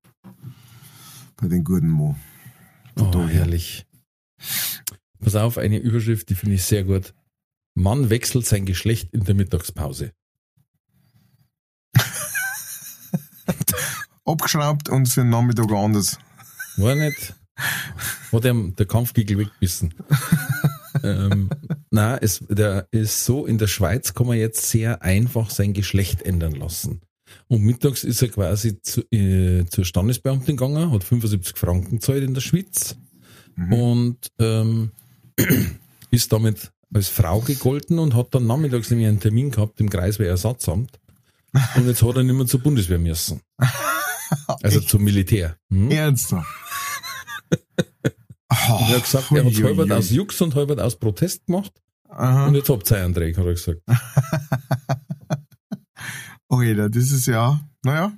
B: Bei den guten Mo.
A: Oh,
B: da her.
A: herrlich. Pass auf, eine Überschrift, die finde ich sehr gut. Mann wechselt sein Geschlecht in der Mittagspause.
B: Abgeschraubt und für den Nachmittag anders.
A: War nicht? Hat ihm der Kampfgegel weggebissen. ähm, na, es, der ist so, in der Schweiz kann man jetzt sehr einfach sein Geschlecht ändern lassen. Und mittags ist er quasi zu, äh, zur Standesbeamtin gegangen, hat 75 Franken gezahlt in der Schweiz und ähm, ist damit als Frau gegolten und hat dann nachmittags nämlich einen Termin gehabt im Kreiswehrersatzamt. Und jetzt hat er nicht mehr zur Bundeswehr müssen. Also zum Militär. Hm?
B: Ernsthaft.
A: Und er hat gesagt, er hat
B: ui,
A: halbert aus Jux und halbert aus Protest gemacht.
B: Aha.
A: Und jetzt habt ihr einen Dreck, hat er gesagt.
B: Alter, das ist ja, naja,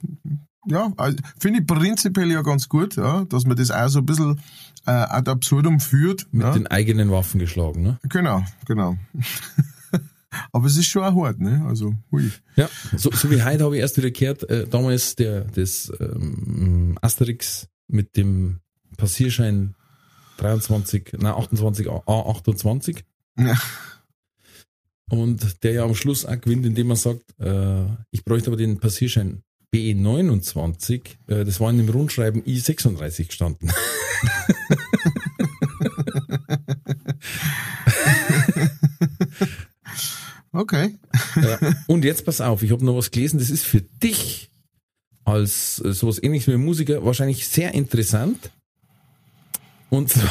B: ja, also, finde ich prinzipiell ja ganz gut, ja, dass man das auch so ein bisschen äh, ad absurdum führt.
A: Mit
B: ja.
A: den eigenen Waffen geschlagen, ne?
B: Genau, genau. Aber es ist schon auch hart, ne? Also, hui.
A: Ja. So, so wie heute habe ich erst wieder gehört, äh, damals der, das ähm, Asterix mit dem Passierschein 23, nein, 28, A28.
B: Ja.
A: Und der ja am Schluss auch gewinnt, indem er sagt, äh, ich bräuchte aber den Passierschein B29, äh, das war in dem Rundschreiben I36 gestanden.
B: Okay.
A: Ja. Und jetzt pass auf, ich habe noch was gelesen, das ist für dich als äh, sowas ähnliches wie ein Musiker wahrscheinlich sehr interessant. Und zwar,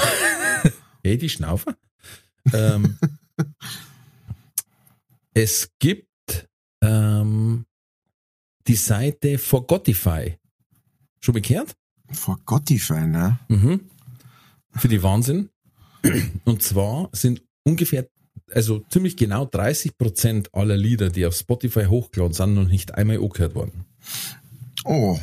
A: hey, die Schnaufer. Ähm, es gibt ähm, die Seite Forgotify. Schon bekehrt?
B: Forgotify, ne?
A: Mhm. Für die Wahnsinn. Und zwar sind ungefähr, also ziemlich genau 30 Prozent aller Lieder, die auf Spotify hochgeladen sind, noch nicht einmal angehört worden.
B: Oh,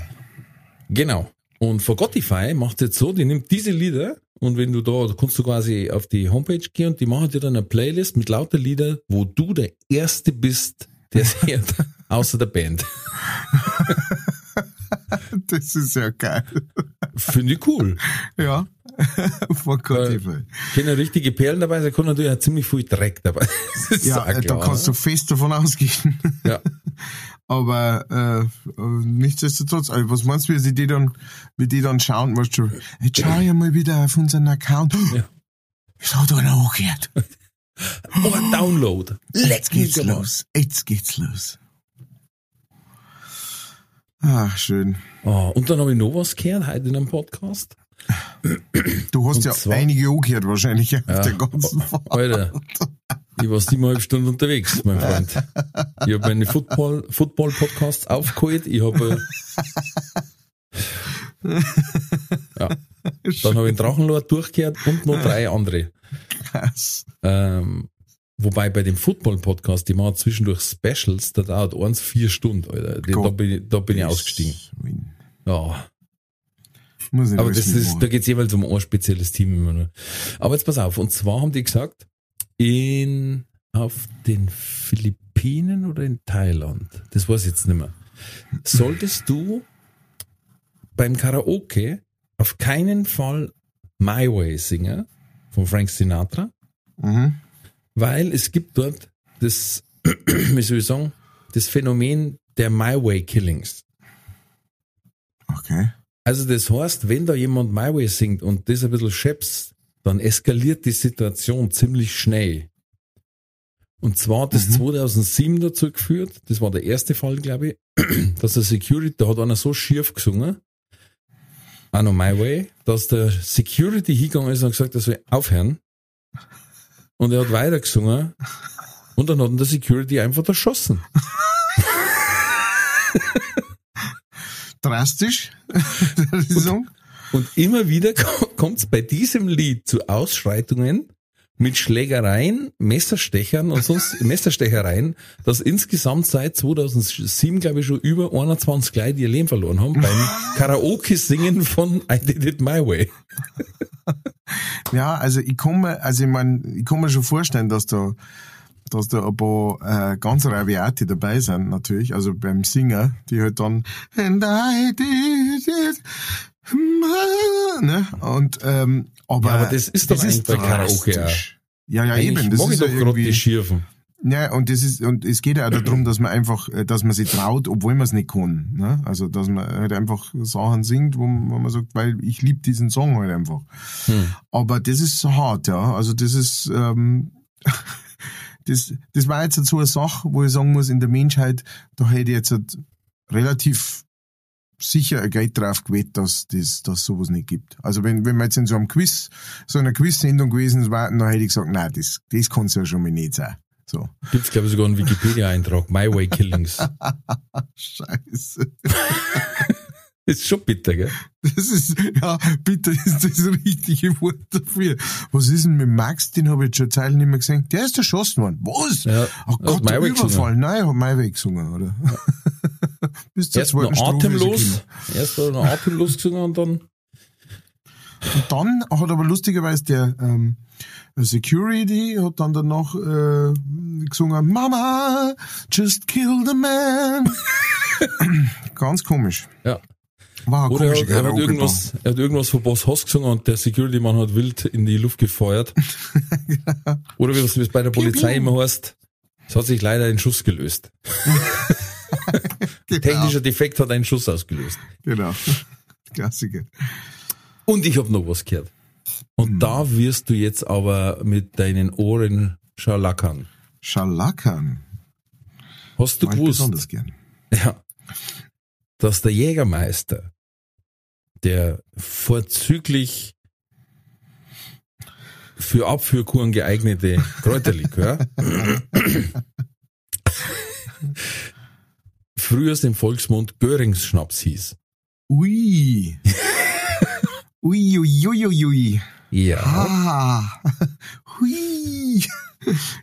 A: Genau. Und Forgotify macht jetzt so, die nimmt diese Lieder und wenn du da, da kannst du quasi auf die Homepage gehen und die machen dir dann eine Playlist mit lauter Lieder, wo du der Erste bist, der es hört, außer der Band.
B: das ist ja geil.
A: Finde ich cool.
B: Ja. Forgotify.
A: Keine richtige Perlen dabei, da kann natürlich auch ziemlich viel Dreck dabei.
B: Ja, äh, da kannst du fest davon ausgehen.
A: Ja.
B: Aber äh, nichtsdestotrotz, also was meinst du, wie sie die dann, wie die dann schauen, weißt du, jetzt schau ich mal wieder auf unseren Account.
A: Ja.
B: Es hat einer angehört.
A: Oh, ein Download.
B: Jetzt geht's
A: aber.
B: los. Jetzt geht's los. Ach, schön.
A: Oh, und dann habe ich noch was gehört heute in einem Podcast.
B: Du hast
A: Und
B: ja
A: zwar-
B: einige angehört wahrscheinlich auf der ganzen Fahrt.
A: Alter, ich war siebeneinhalb Stunden unterwegs, mein Freund. Ich habe meine Football, Football aufgeholt. Ich habe, ja, dann habe ich den Drachenlord durchgehört und noch drei andere.
B: Krass.
A: Ähm, wobei bei dem Football Podcast, die machen zwischendurch Specials, da dauert eins vier Stunden, Alter. Da
B: Gott.
A: bin ich, da bin ich ausgestiegen. Ja. Aber das ist, da geht's jeweils um ein spezielles Team immer nur. Aber jetzt pass auf, und zwar haben die gesagt, in, auf den Philippinen oder in Thailand, das weiß ich jetzt nicht mehr, solltest du beim Karaoke auf keinen Fall My Way singen von Frank Sinatra,
B: Mhm.
A: weil es gibt dort das, wie soll ich sagen, das Phänomen der My Way Killings.
B: Okay.
A: Also das heißt, wenn da jemand My Way singt und das ein bisschen scheps, dann eskaliert die Situation ziemlich schnell. Und zwar hat das 2007 dazu geführt, das war der erste Fall, glaube ich, dass der Security, da hat einer so schief gesungen, auch noch My Way, dass der Security hingegangen ist und gesagt, er soll aufhören. Und er hat weiter gesungen und dann hat ihn der Security einfach erschossen.
B: Drastisch, der Song.
A: Und immer wieder kommt es bei diesem Lied zu Ausschreitungen mit Schlägereien, Messerstechern und sonst Messerstechereien, dass insgesamt seit 2007, glaube ich, schon über 21 Leute ihr Leben verloren haben beim Karaoke-Singen von I Did It My Way.
B: Ja, also ich mir, also ich mein, ich kann mir schon vorstellen, dass da, dass da ein paar äh, ganz Raviati dabei sind, natürlich, also beim Singer, die halt dann And I did it, ne? Und ähm, aber,
A: Ja, aber das ist doch eigentlich bei Karaoke.
B: Ja, ja,
A: Eigentlich
B: eben. Das
A: mag ich
B: ist
A: doch
B: ja irgendwie,
A: die Schirfen.
B: Ja, und das ist, und es geht ja auch darum, dass man einfach, äh, dass man sich traut, obwohl man es nicht kann. Ne? Also, dass man halt einfach Sachen singt, wo, man- wo man sagt, weil ich lieb diesen Song halt einfach. Aber das ist so hart, ja. Also, das ist, ähm, das, das war jetzt so eine Sache, wo ich sagen muss, in der Menschheit, da hätte ich jetzt halt relativ sicher ein Geld drauf gewettet, dass das, dass sowas nicht gibt. Also wenn, wenn wir jetzt in so einem Quiz, so einer Quiz-Sendung gewesen wären, dann hätte ich gesagt, nein, das, das kann es ja schon mal nicht sein. So.
A: Gibt's glaube ich sogar einen Wikipedia-Eintrag. My Way Killings.
B: Scheiße.
A: ist schon bitter, gell?
B: Das ist, ja, bitte ist das richtige Wort dafür. Was ist denn mit Max? Den habe ich jetzt schon Zeilen nicht mehr gesehen. Der ist erschossen worden. Was?
A: Ja,
B: oh Gott, der Überfall. Nein, er hat My Way gesungen, oder? Bis zur
A: Erst noch
B: zweiten er
A: atemlos, erst noch atemlos gesungen und dann
B: Und dann hat aber lustigerweise der ähm, Security hat dann danach äh, gesungen, Mama, just kill the man. Ganz komisch.
A: Ja.
B: War
A: Oder er
B: komische
A: hat, er, hat irgendwas, er hat irgendwas von Boss Hoss gesungen und der Security-Mann hat wild in die Luft gefeuert. Oder wie es bei der Polizei immer heißt, es hat sich leider ein Schuss gelöst.
B: Genau.
A: Technischer Defekt hat einen Schuss ausgelöst.
B: Genau. Klassiker.
A: Und ich habe noch was gehört. Und
B: Hm.
A: da wirst du jetzt aber mit deinen Ohren scharlackern.
B: Schalackern.
A: Hast du
B: Mag ich
A: gewusst,
B: besonders gern.
A: ja, dass der Jägermeister, der vorzüglich für Abführkuren geeignete Kräuterlikör, früher im Volksmund Göringsschnaps hieß.
B: Ui. ui, ui, ui, ui, ui.
A: Ja.
B: Ah. Hui.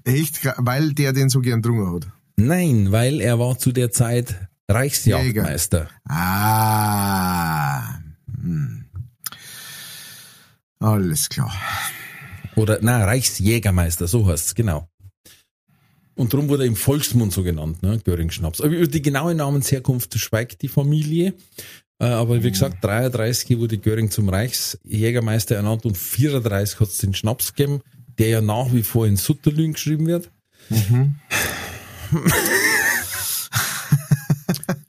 B: Echt, weil der den so gern drungen hat.
A: Nein, weil er war zu der Zeit Reichsjagdmeister.
B: Ah. Hm. Alles klar.
A: Oder, na, Reichsjägermeister, so heißt's, genau. Und darum wurde er im Volksmund so genannt, ne, Göring-Schnaps. Aber über die genaue Namensherkunft schweigt die Familie. Äh, aber wie gesagt, 33 wurde Göring zum Reichsjägermeister ernannt und 34 hat es den Schnaps gegeben, der ja nach wie vor in Sutterlün geschrieben wird.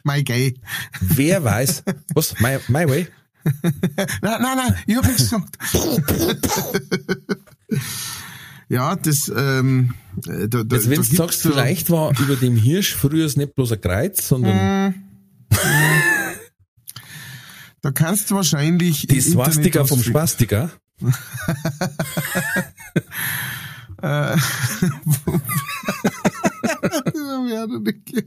B: My gay.
A: Wer weiß, was, my, my way?
B: Nein, nein, nein, ich hab nichts gesagt. ja, das, ähm, äh, da, da,
A: Jetzt, wenn du sagst,
B: so-
A: vielleicht war über dem Hirsch früher nicht bloß ein Kreuz, sondern
B: Da kannst du wahrscheinlich.
A: die Swastika
B: was
A: vom. Spastika.
B: Ja, nicht.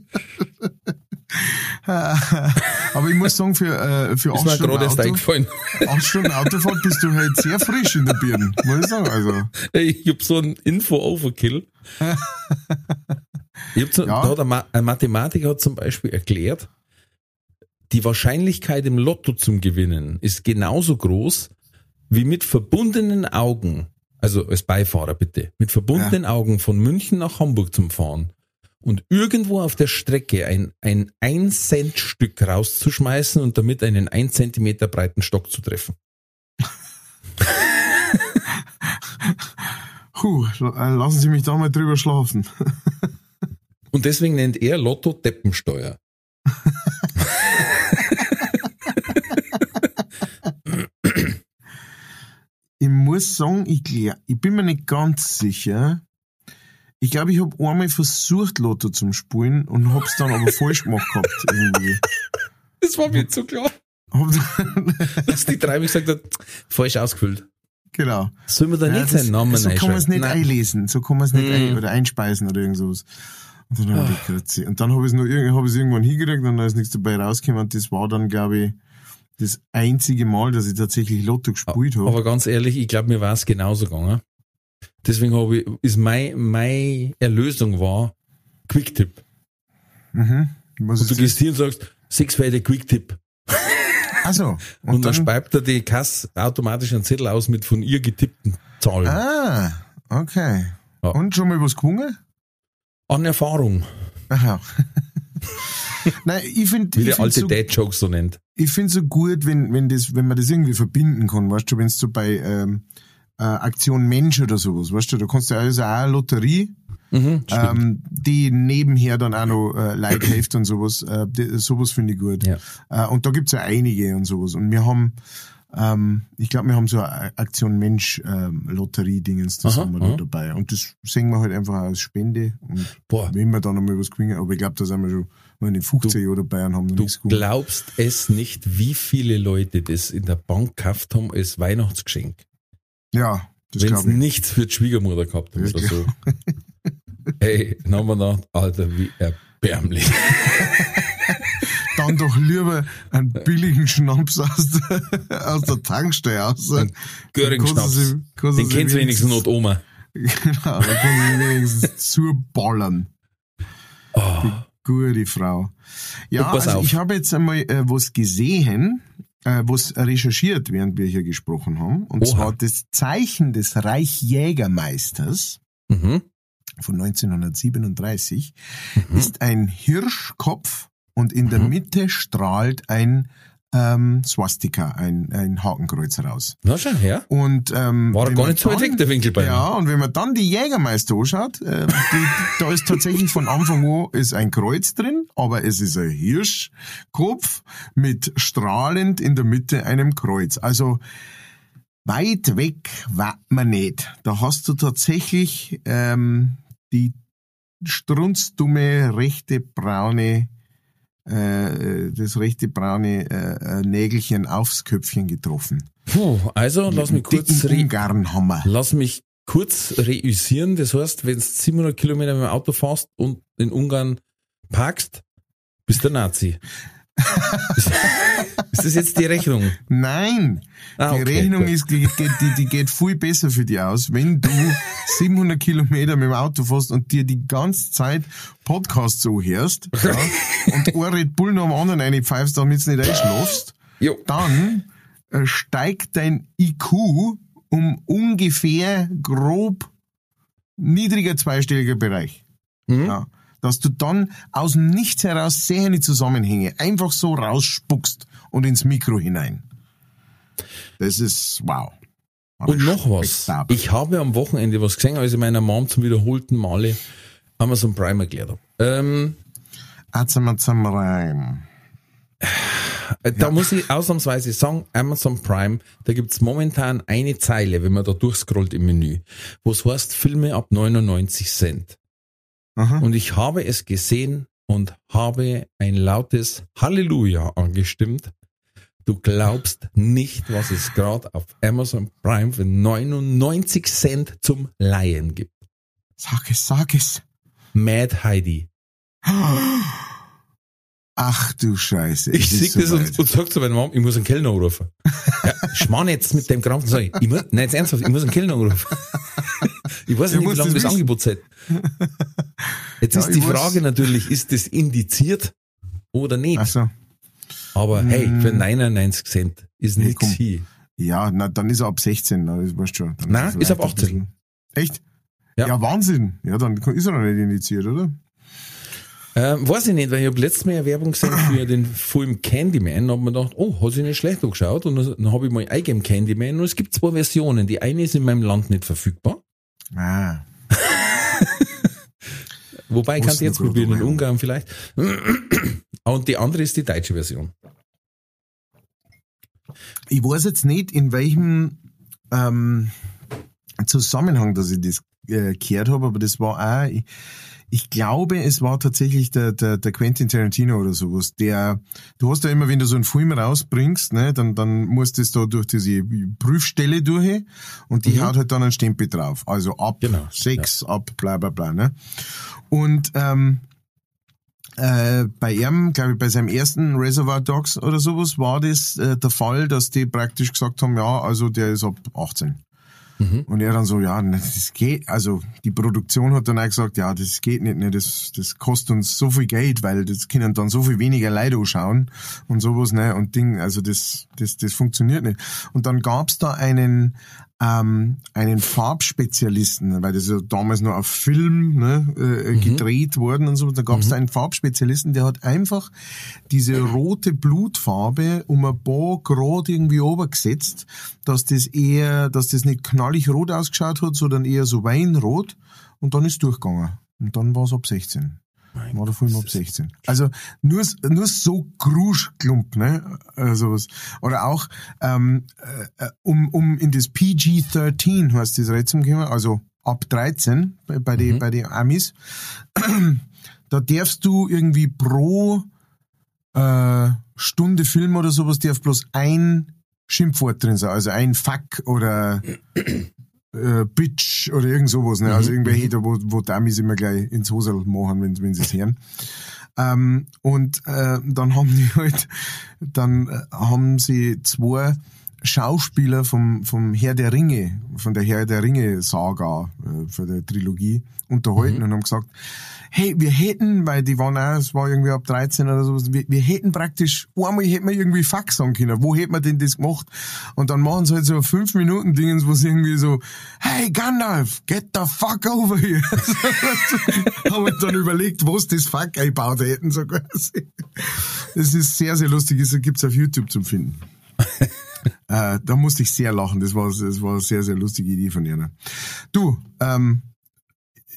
B: Aber ich muss sagen, für, äh, für acht Stunden, Auto, acht Stunden Autofahrt bist du halt sehr frisch in der Birne, muss ich sagen. Also,
A: Ich hab so einen Info-Overkill. Ich hab so,
B: Ja.
A: Da hat ein, Ma ein Mathematiker hat zum Beispiel erklärt, die Wahrscheinlichkeit im Lotto zum Gewinnen ist genauso groß wie mit verbundenen Augen, also als Beifahrer bitte, mit verbundenen Augen von München nach Hamburg zum Fahren und irgendwo auf der Strecke ein, ein 1 Cent Stück rauszuschmeißen und damit einen 1 Zentimeter breiten Stock zu treffen.
B: puh, äh, lassen Sie mich da mal drüber schlafen.
A: Und deswegen nennt er Lotto Deppensteuer.
B: Ich muss sagen, ich, ich bin mir nicht ganz sicher. Ich glaube, ich habe einmal versucht, Lotto zum Spielen und hab's dann aber falsch gemacht gehabt, irgendwie.
A: Das war mir zu klar. Dass die drei gesagt hat, falsch ausgefüllt.
B: genau.
A: Sollen wir da
B: Ja,
A: nicht seinen Namen
B: So kann man es nicht?
A: Nein.
B: einlesen, so kann man es nicht
A: Hm.
B: ein, oder einspeisen oder irgend sowas. Und dann habe ich Grütze. Und dann habe ich es hab irgendwann hingekriegt und da ist nichts dabei rausgekommen und das war dann, glaube ich, das einzige Mal, dass ich tatsächlich Lotto gespielt habe.
A: Aber ganz ehrlich, ich glaube, mir war es genauso gegangen. Deswegen habe ich, ist mein, meine Erlösung war Quicktip.
B: Mhm. Was
A: Und du gehst hier und sagst, sechs Fälle Quicktip.
B: Also,
A: Und,
B: und,
A: dann
B: dann,
A: speibt er die Kasse automatisch einen Zettel aus mit von ihr getippten Zahlen.
B: ah, okay.
A: Ja.
B: Und schon mal was gewonnen?
A: An Erfahrung,
B: Aha. Nein, ich finde,
A: wie der alte
B: so,
A: Dad-Joke so nennt.
B: ich finde so gut, wenn, wenn das, wenn man das irgendwie verbinden kann, weißt du, wenn es so bei, ähm, äh, Aktion Mensch oder sowas, weißt du, da kannst du also auch eine Lotterie,
A: Mhm,
B: ähm, die nebenher dann auch noch äh, Leute hilft und sowas. Äh, die, sowas finde ich gut.
A: Ja.
B: Äh, und da gibt's ja einige und sowas. Und wir haben, ähm, ich glaube, wir haben so eine Aktion Mensch ähm, Lotterie-Dingens, das
A: Aha,
B: haben wir da dabei. Und das sehen wir halt einfach als Spende. Und
A: Boah,
B: wenn wir dann einmal was gewinnen, aber ich glaube, da sind wir schon in den 15 Jahren dabei und haben noch
A: du
B: nichts gewonnen.
A: glaubst es nicht, wie viele Leute das in der Bank gekauft haben als Weihnachtsgeschenk.
B: Ja, das
A: Wenn
B: ich.
A: nichts für die Schwiegermutter gehabt
B: Ja,
A: oder so. Ey, dann haben wir gedacht, Alter, wie erbärmlich.
B: Dann doch lieber einen billigen Schnaps aus der, aus der Tankstelle aus.
A: Ein Göring-Schnaps.
B: Den
A: Den kennt wenigstens noch die Oma.
B: Genau, da kann sie wenigstens zuballern.
A: Oh,
B: Gute Frau. Ja, also ich habe jetzt einmal äh, was gesehen, äh, was recherchiert, während wir hier gesprochen haben. Und
A: Oha.
B: zwar das Zeichen des Reichsjägermeisters
A: mhm.
B: von 1937
A: Mhm.
B: ist ein Hirschkopf und in der
A: Mhm.
B: Mitte strahlt ein ähm, Swastika, ein, ein Hakenkreuz raus.
A: Na schau her.
B: Und, ähm,
A: War gar nicht so weit weg, der Winkel bei
B: Ja, und wenn man dann die Jägermeister anschaut, äh, die, da ist tatsächlich von Anfang an ist ein Kreuz drin, aber es ist ein Hirschkopf mit strahlend in der Mitte einem Kreuz. Also weit weg war man nicht. Da hast du tatsächlich ähm, die strunzdumme rechte braune äh, das rechte braune äh, äh, Nägelchen aufs Köpfchen getroffen.
A: Puh, also lass mich kurz
B: Ungarnhammer.
A: lass mich kurz reüssieren. Das heißt, wenn du 700 Kilometer mit dem Auto fährst und in Ungarn parkst, Bist der Nazi? ist das jetzt die Rechnung?
B: Nein,
A: Ah,
B: die
A: okay,
B: Rechnung
A: gut.
B: ist, die, die, die geht viel besser für dich aus, wenn du 700 Kilometer mit dem Auto fährst und dir die ganze Zeit Podcasts so hörst ja, und ein Red Bull noch am anderen reinpfeifst, damit du nicht einschlafst,
A: Jo.
B: dann äh, steigt dein IQ um ungefähr grob niedriger zweistelliger Bereich.
A: Mhm.
B: Ja, dass du dann aus dem Nichts heraus sehende Zusammenhänge einfach so rausspuckst und ins Mikro hinein. Das ist wow.
A: Und noch was. Ich habe am Wochenende was gesehen, als ich meiner Mom zum wiederholten Male Amazon Prime erklärt habe. Ähm,
B: reim.
A: äh, Da muss ich ausnahmsweise sagen, Amazon Prime, da gibt's momentan eine Zeile, wenn man da durchscrollt im Menü, wo es heißt Filme ab 99 Cent.
B: Aha.
A: Und ich habe es gesehen und habe ein lautes Halleluja angestimmt. Du glaubst nicht, was es gerade auf Amazon Prime für 99 Cent zum Laien gibt.
B: Sag es, sag es.
A: Mad Heidi.
B: Ach du Scheiße.
A: Ich sehe das und, und sag zu meiner Mom, ich muss einen Kellner anrufen. Ja, schmarrn jetzt mit dem Krampf und sag ich, ich muss, nein, jetzt ernsthaft, ich muss einen Kellner anrufen. Ich weiß nicht, wie lange
B: das.
A: Angebot seid. Jetzt
B: Ja,
A: ist die
B: ich weiß.
A: Frage natürlich, ist das indiziert oder nicht?
B: So.
A: Aber hey, für 99 Cent ist
B: komm.
A: hier.
B: Ja, na, dann ist er ab 16, na, das weißt du schon. Dann
A: Nein,
B: er
A: ist ab
B: vielleicht ein
A: 18.
B: bisschen- Echt?
A: Ja.
B: Ja. Wahnsinn. Ja, dann ist er noch nicht indiziert, oder?
A: Ähm, weiß ich nicht, weil ich habe letztes Mal eine Werbung gesehen für den Film Candyman und hab mir gedacht, oh, hat sich nicht schlecht angeschaut und dann, dann habe ich mal eingegeben Candyman und es gibt zwei Versionen. Die eine ist in meinem Land nicht verfügbar,
B: Ah.
A: wobei ich kann jetzt probieren, in. Ungarn vielleicht. Und die andere ist die deutsche Version.
B: Ich weiß jetzt nicht, in welchem ähm, Zusammenhang, dass ich das äh, gehört habe, aber das war auch, ich, ich glaube, es war tatsächlich der, der, der Quentin Tarantino oder sowas, der, du hast ja immer, wenn du so einen Film rausbringst, ne, dann, dann muss das da durch diese Prüfstelle durch und die haut halt dann einen Stempel drauf. Also ab
A: Genau,
B: sechs, ab bla bla bla, ne. Und ähm, äh, bei ihm, glaube ich, bei seinem ersten Reservoir Dogs oder sowas, war das äh, der Fall, dass die praktisch gesagt haben, ja, also der ist ab 18. Und er dann so, ja, ne, das geht, also die Produktion hat dann auch gesagt, ja, das geht nicht, ne, das, das kostet uns so viel Geld, weil das können dann so viel weniger Leute anschauen und sowas, ne, und Ding, also das, das, das funktioniert nicht. Und dann gab's da einen, ähm, einen Farbspezialisten, weil das ja damals noch auf Film ne, äh, gedreht worden und so, da gab's da einen Farbspezialisten, der hat einfach diese rote Blutfarbe um ein paar Grad irgendwie obergesetzt, dass das eher, dass das nicht knallig rot ausgeschaut hat, sondern eher so weinrot und dann ist durchgegangen. Und dann war's ab 16. War der Film ab 16. Also nur, nur so Gruschklump, ne? Also was. Oder auch ähm, äh, um, um in das PG-13 heißt das Rätsel gekommen, also ab 13 bei, bei den bei den Amis. da darfst du irgendwie pro äh, Stunde Film oder sowas darf bloß ein Schimpfwort drin sein, also ein Fuck oder äh, Bitch oder irgend sowas, ne? Also irgendwelche, da, wo, wo Damis immer gleich ins Hosel machen, wenn, wenn sie es hören. Ähm, und äh, dann haben die halt, dann äh, haben sie zwei Schauspieler vom, vom Herr der Ringe, von der Herr der Ringe Saga, äh, von der Trilogie, unterhalten und haben gesagt, hey, wir hätten, weil die waren auch, es war irgendwie ab 13 oder sowas, wir, wir hätten praktisch, einmal hätten wir irgendwie Fuck sagen können, wo hätten wir denn das gemacht? Und dann machen sie halt so fünf Minuten Dingens, wo sie irgendwie so, hey Gandalf, get the fuck over here. haben wir dann überlegt, was das Fuck eingebaut hätten, so quasi. Das ist sehr, sehr lustig, das gibt's auf YouTube zum Finden. Äh, da musste ich sehr lachen. Das war, das war eine sehr, sehr lustige Idee von ihr. Du, ähm,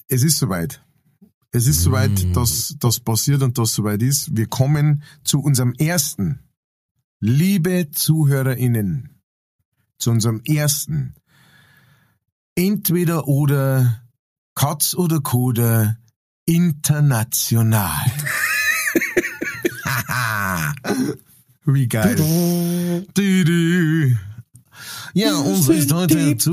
B: es ist soweit. Es ist soweit, dass das passiert und das soweit ist. Wir kommen zu unserem ersten, liebe ZuhörerInnen, zu unserem ersten, entweder oder, Katz oder Koda, international. Wie geil. Du, du. Ja, uns ist heute zu.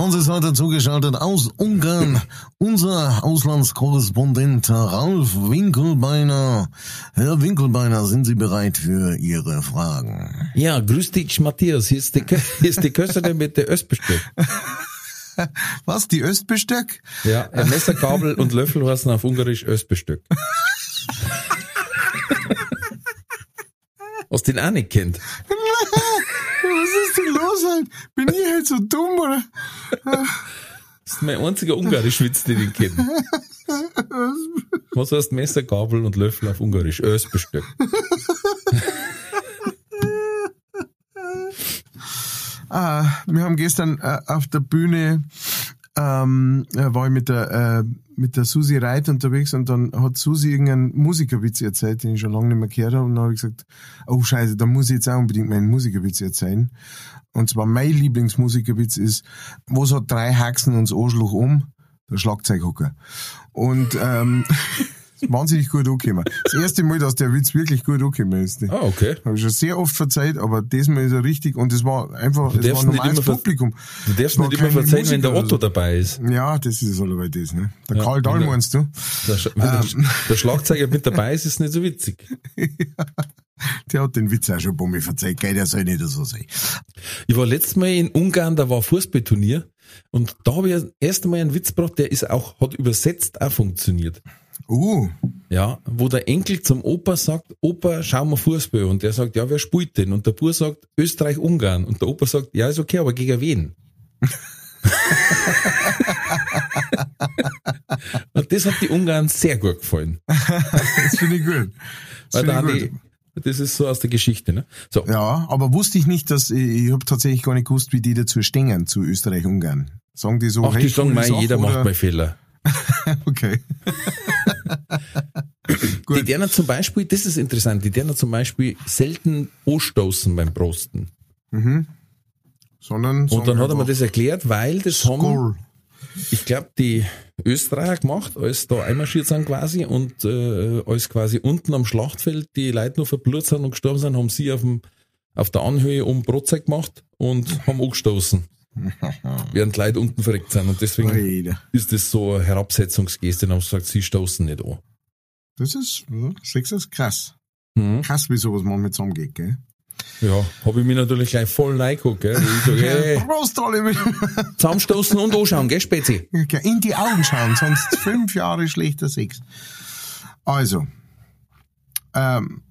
B: Uns ist heute zugeschaltet aus Ungarn unser Auslandskorrespondent Ralf Winkelbeiner. Herr Winkelbeiner, sind Sie bereit für Ihre Fragen?
A: Ja, grüß dich, Matthias. Hier ist die, hier ist die Kösterin mit der Östbestück.
B: Was, die Östbestück?
A: Ja, ein Messer, Gabel und Löffel heißen auf Ungarisch Östbestück. Was den auch nicht kennt.
B: Was ist denn los halt? Bin ich halt so dumm, oder?
A: Das ist mein einziger Ungarisch-Witz, den ich kenne. Was heißt Messer, Gabel und Löffel auf Ungarisch? Östbestück.
B: Ah, wir haben gestern äh, auf der Bühne ähm, äh, war ich mit der, äh, mit der Susi Reit unterwegs und dann hat Susi irgendeinen Musikerwitz erzählt, den ich schon lange nicht mehr gehört habe. Und dann habe ich gesagt, oh scheiße, da muss ich jetzt auch unbedingt meinen Musikerwitz erzählen. Und zwar mein Lieblingsmusikerwitz ist, was hat drei Haxen und Arschloch um? Der Schlagzeughocker. Und ähm, ist wahnsinnig gut angekommen. Das erste Mal, dass der Witz wirklich gut angekommen ist.
A: Ah, okay.
B: Habe ich schon sehr oft verzeiht, aber diesmal ist er richtig und es war einfach, es war normales Publikum.
A: Du darfst nicht immer verzeihen, wenn der Otto
B: oder
A: dabei ist.
B: so. Ja, das ist allebei das, ne? Der
A: Ja,
B: Karl Dahl
A: der-
B: meinst du?
A: Der, Sch- wenn der, Schlagzeuger mit dabei ist, ist nicht so witzig.
B: Der hat den Witz auch schon paar Mal verzeiht, gell, der soll nicht so sein.
A: Ich war letztes Mal in Ungarn, da war Fußballturnier und da habe ich das erste Mal einen Witz gebracht, der ist auch, hat übersetzt auch funktioniert.
B: Uh,
A: Ja, wo der Enkel zum Opa sagt, Opa, schau mal Fußball. Und der sagt, ja, wer spielt denn? Und der Bub sagt, Österreich-Ungarn. Und der Opa sagt, ja, ist okay, aber gegen wen? und das hat die Ungarn sehr gut gefallen.
B: das finde ich gut. Das,
A: Weil da
B: ich
A: die,
B: gut.
A: das ist so aus der Geschichte, ne? So.
B: Ja, aber wusste ich nicht, dass, ich, ich habe tatsächlich gar nicht gewusst, wie die dazu stehen, zu Österreich-Ungarn. Sagen die so,
A: Ach, die sagen,
B: coole
A: mei,
B: Sache,
A: jeder macht bei Fehler.
B: Okay.
A: Die deren zum Beispiel, das ist interessant, die deren zum Beispiel selten anstoßen beim Prosten.
B: Sondern
A: Und dann hat er mir das erklärt, weil das haben,
B: Skoll.
A: ich glaube, die Österreicher gemacht, als da einmarschiert sind quasi und äh, als quasi unten am Schlachtfeld die Leute noch verblutet sind und gestorben sind, haben sie auf, dem, auf der Anhöhe um Brotzeit gemacht und haben angestoßen. Während Leute unten verreckt sind. Und deswegen
B: Alter.
A: ist das so eine Herabsetzungsgeste, und haben sie gesagt, sie stoßen nicht an.
B: Das ist, ja, siehst du, das ist krass.
A: Mhm.
B: Krass, wie sowas manchmal zusammengeht, gell?
A: Ja, habe ich mich natürlich gleich voll reingeguckt, gell? Ich sage, hey,
B: Prost, alle.
A: zusammenstoßen und anschauen, gell, Spezi?
B: In die Augen schauen, sonst fünf Jahre schlechter Sex. Also, ähm,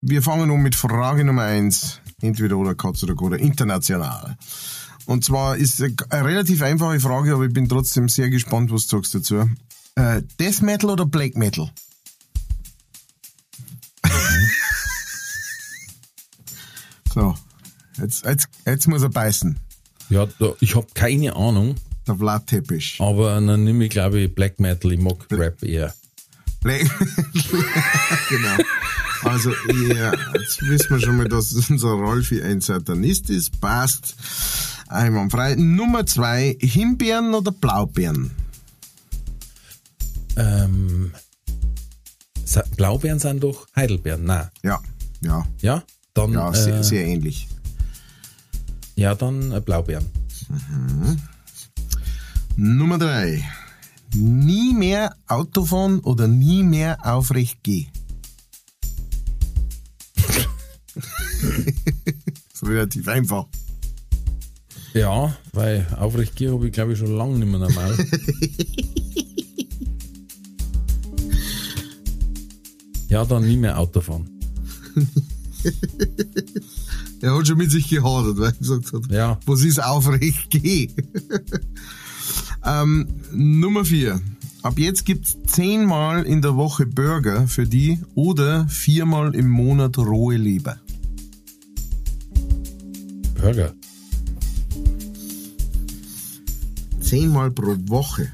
B: wir fangen an mit Frage Nummer eins. Entweder oder Katz oder Koda, international. Und zwar ist eine relativ einfache Frage, aber ich bin trotzdem sehr gespannt, was du sagst dazu. Äh, Death Metal oder Black Metal? so, jetzt, jetzt, jetzt muss er beißen.
A: Ja, da, ich habe keine Ahnung,
B: Der Vlad Tepisch.
A: aber dann nehme ich, glaube ich, Black Metal, ich mag Rap eher.
B: Black genau. Also, ja, jetzt wissen wir schon mal, dass unser Rolfi ein Satanist ist. Passt. Einwandfrei. Nummer zwei, Himbeeren oder Blaubeeren?
A: Ähm, sa- Blaubeeren sind doch Heidelbeeren, nein.
B: Ja, ja,
A: Ja, dann,
B: ja, sehr,
A: äh,
B: sehr ähnlich.
A: ja, dann äh, Blaubeeren.
B: Nummer drei, nie mehr Auto fahren oder nie mehr aufrecht gehen? ist relativ einfach.
A: Ja, weil aufrecht gehen habe ich, glaube ich, schon lange nicht mehr normal. ja, dann nie mehr Auto fahren.
B: Er hat schon mit sich gehadert, weil er gesagt hat,
A: Ja.
B: was ist aufrecht geh? ähm, Nummer vier. Ab jetzt gibt's zehnmal in der Woche Burger für die oder viermal im Monat rohe Leber.
A: Burger.
B: Zehnmal pro Woche.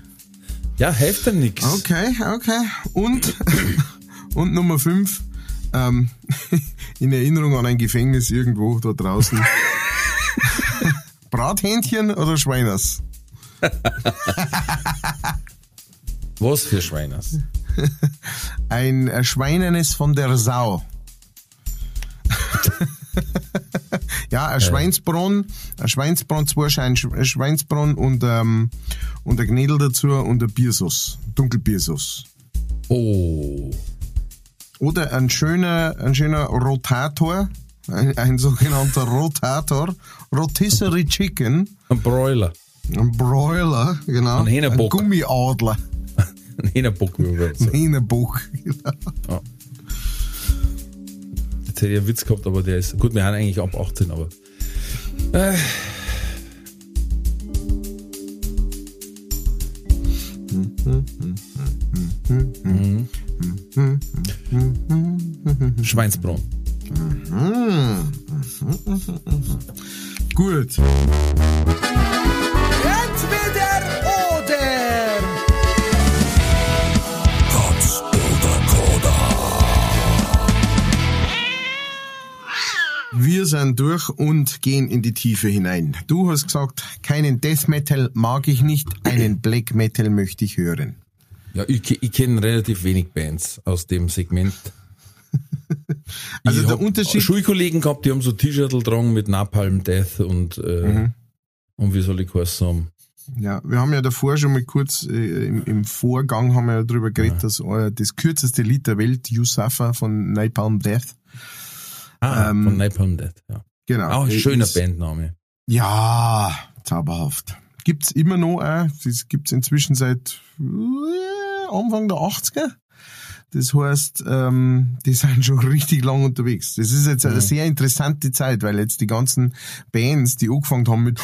A: Ja, hilft dann nix.
B: Okay, okay. Und, und Nummer fünf. Ähm, in Erinnerung an ein Gefängnis irgendwo da draußen. Brathähnchen oder Schweiners?
A: Was für Schweiners?
B: Ein Schweinenes von der Sau. Ja, ein Schweinsbraten, ein Schweinsbraten, zwei Schein Sch- Schweinsbraten und, ähm, und ein Gnädel dazu und ein Biersauce, Dunkelbiersauce.
A: Oh.
B: Oder ein schöner, ein schöner Rotator, ein, ein sogenannter Rotator, Rotisserie Chicken,
A: Ein Broiler.
B: ein Broiler, genau.
A: Ein Hähnerbock.
B: Gummiadler,
A: Ein Hähnerbock, wie man so.
B: ein Hähnerbock. Genau.
A: Hätte ich einen Witz gehabt, aber der ist, gut, wir haben eigentlich ab 18, aber. Äh. Schweinsbraten.
B: Gut. Wir sind durch und gehen in die Tiefe hinein. Du hast gesagt, keinen Death Metal mag ich nicht, einen Black Metal möchte ich hören.
A: Ja, ich, ich kenne relativ wenig Bands aus dem Segment.
B: Also
A: ich
B: der Unterschied-
A: Schulkollegen gehabt, die haben so T-Shirt getragen mit Napalm Death und, äh,
B: Mhm.
A: und wie soll ich geheißen haben?
B: Ja, wir haben ja davor schon mal kurz äh, im, im Vorgang haben wir ja drüber geredet, dass äh, das kürzeste Lied der Welt, You Suffer von Napalm Death.
A: Ah,
B: Ähm,
A: von Napalm Death, ja.
B: Genau.
A: Auch ein schöner
B: ist-
A: Bandname.
B: Ja, zauberhaft. Gibt's immer noch, äh, das gibt's inzwischen seit äh, Anfang der 80er. Das heißt, ähm, die sind schon richtig lang unterwegs. Das ist jetzt eine sehr interessante Zeit, weil jetzt die ganzen Bands, die angefangen haben mit,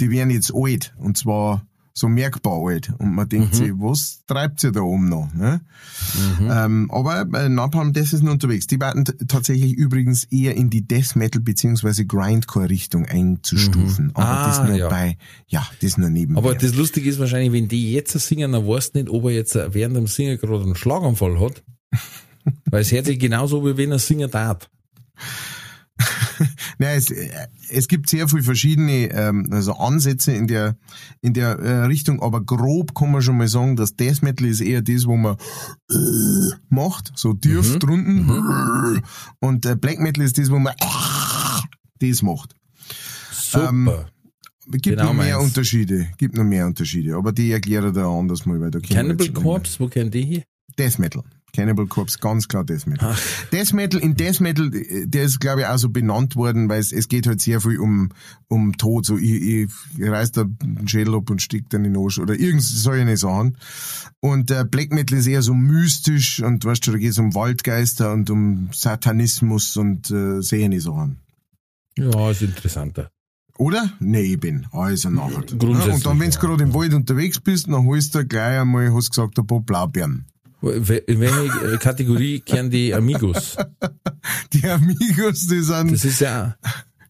B: die werden jetzt alt. Und zwar so merkbar alt. Und man denkt sich, was treibt sie da oben noch? Ne? Ähm, aber äh, Napalm Death ist unterwegs. Die werden t- tatsächlich übrigens eher in die Death Metal beziehungsweise Grindcore Richtung einzustufen. Aber
A: Ah,
B: das nur
A: ja.
B: bei, ja, das nur nebenher.
A: Aber das Lustige ist wahrscheinlich, wenn die jetzt singen, dann weißt du nicht, ob er jetzt während dem Singen gerade einen Schlaganfall hat. Weil es hört sich genauso, wie wenn er singen tat.
B: Ja, es, äh, es gibt sehr viele verschiedene ähm, also Ansätze in der in der äh, Richtung, aber grob kann man schon mal sagen, dass Death Metal ist eher das, wo man äh, macht, so tief
A: Mhm.
B: drunten, und äh, Black Metal ist das, wo man das macht.
A: Super.
B: Ähm, Gibt
A: Genau
B: noch mehr
A: meins.
B: Unterschiede, gibt noch mehr Unterschiede, aber die erkläre ich da anders mal, weil da
A: Cannibal Corpse, wo kennt die hier?
B: Death Metal. Cannibal Corpse, ganz klar Death Metal. Death Metal, in Death Metal, der ist, glaube ich, auch so benannt worden, weil es, es geht halt sehr viel um, um Tod, so, ich, ich, ich reiß da einen Schädel ab und stick dann in den Arsch, oder irgend solche Sachen. Und äh, Black Metal ist eher so mystisch und weißt du, da geht es um Waldgeister und um Satanismus und äh, solche Sachen.
A: Ja, ist interessanter.
B: Oder? Nee, ich bin. Also nachher.
A: Grundsätzlich,
B: und dann, wenn du
A: ja.
B: gerade im Wald unterwegs bist, dann holst du gleich einmal, hast gesagt, ein paar Blaubeeren.
A: In welche äh, Kategorie kennen die Amigos?
B: Die Amigos, die sind,
A: Das ist ja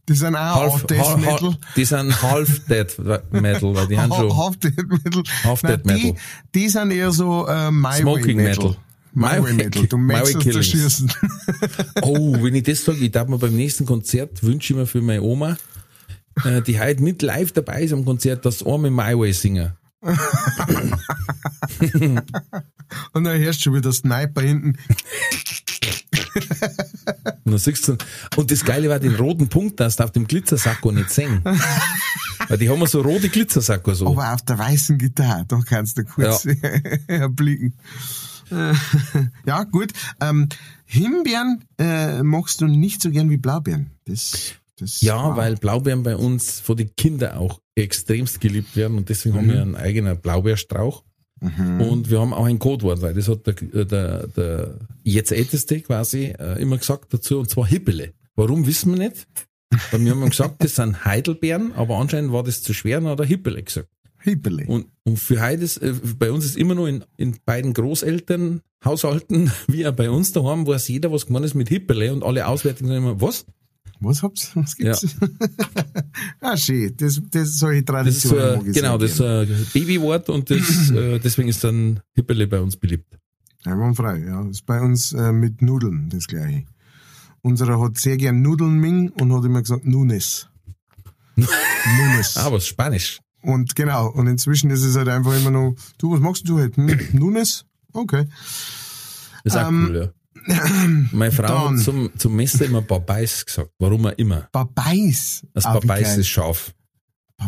B: die sind auch
A: half,
B: Death
A: half,
B: Metal.
A: die sind half Dead Metal, weil die haben schon
B: Half Death Metal.
A: Half Death Metal.
B: Die, die sind eher so äh, My
A: Smoking
B: Way Metal.
A: Metal.
B: My Way Metal. Du
A: Killings.
B: schießen.
A: Oh, wenn ich das sage, ich darf mir beim nächsten Konzert wünsche ich mir für meine Oma, äh, die heute mit live dabei ist am Konzert, dass sie einmal My Way singen.
B: Und dann hörst du schon wieder Sniper hinten.
A: Und dann siehst du, und das Geile war den roten Punkt, dass du auf dem Glitzersacko nicht sehen. Weil die haben ja so rote Glitzersacko so.
B: Aber auf der weißen Gitarre, da kannst du kurz erblicken. Äh, ja, gut. Ähm, Himbeeren äh, magst du nicht so gern wie Blaubeeren. Das, das
A: Ja, weil Blaubeeren bei uns von den Kindern auch extremst geliebt werden und deswegen haben wir einen eigenen Blaubeerstrauch. Und wir haben auch ein Codewort, weil das hat der, der, der jetzt Älteste quasi äh, immer gesagt dazu, und zwar Hippele. Warum wissen wir nicht? Weil wir haben gesagt, das sind Heidelbeeren, aber anscheinend war das zu schwer, und hat er Hippele gesagt.
B: Hippele.
A: Und, und für heute ist, äh, bei uns ist immer nur in, in beiden Großelternhaushalten, wie auch bei uns daheim, weiß jeder, was gemeint ist mit Hippele und alle Auswärtigen sagen immer, was?
B: Was habt's? Was gibt's? ah, schön. Das, das solche
A: Das ist so,
B: Traditionen
A: ein-
B: mag ich
A: genau, das ist ein Babywort und das, äh, deswegen ist dann Hippele bei uns beliebt.
B: Einwandfrei, ja. Das ist bei uns äh, mit Nudeln das gleiche. Unserer hat sehr gern Nudeln Ming und hat immer gesagt Nunes. Nunes.
A: Ah, was Spanisch.
B: Und genau, und inzwischen ist es halt einfach immer noch, du, was machst du? Hm, Nunes? Okay.
A: Das ist auch
B: Ähm,
A: cool, ja. Meine Frau
B: Dann.
A: hat zum, zum Messer immer Babais gesagt. Warum auch immer.
B: Babais.
A: Das
B: Ah,
A: Babais ist scharf.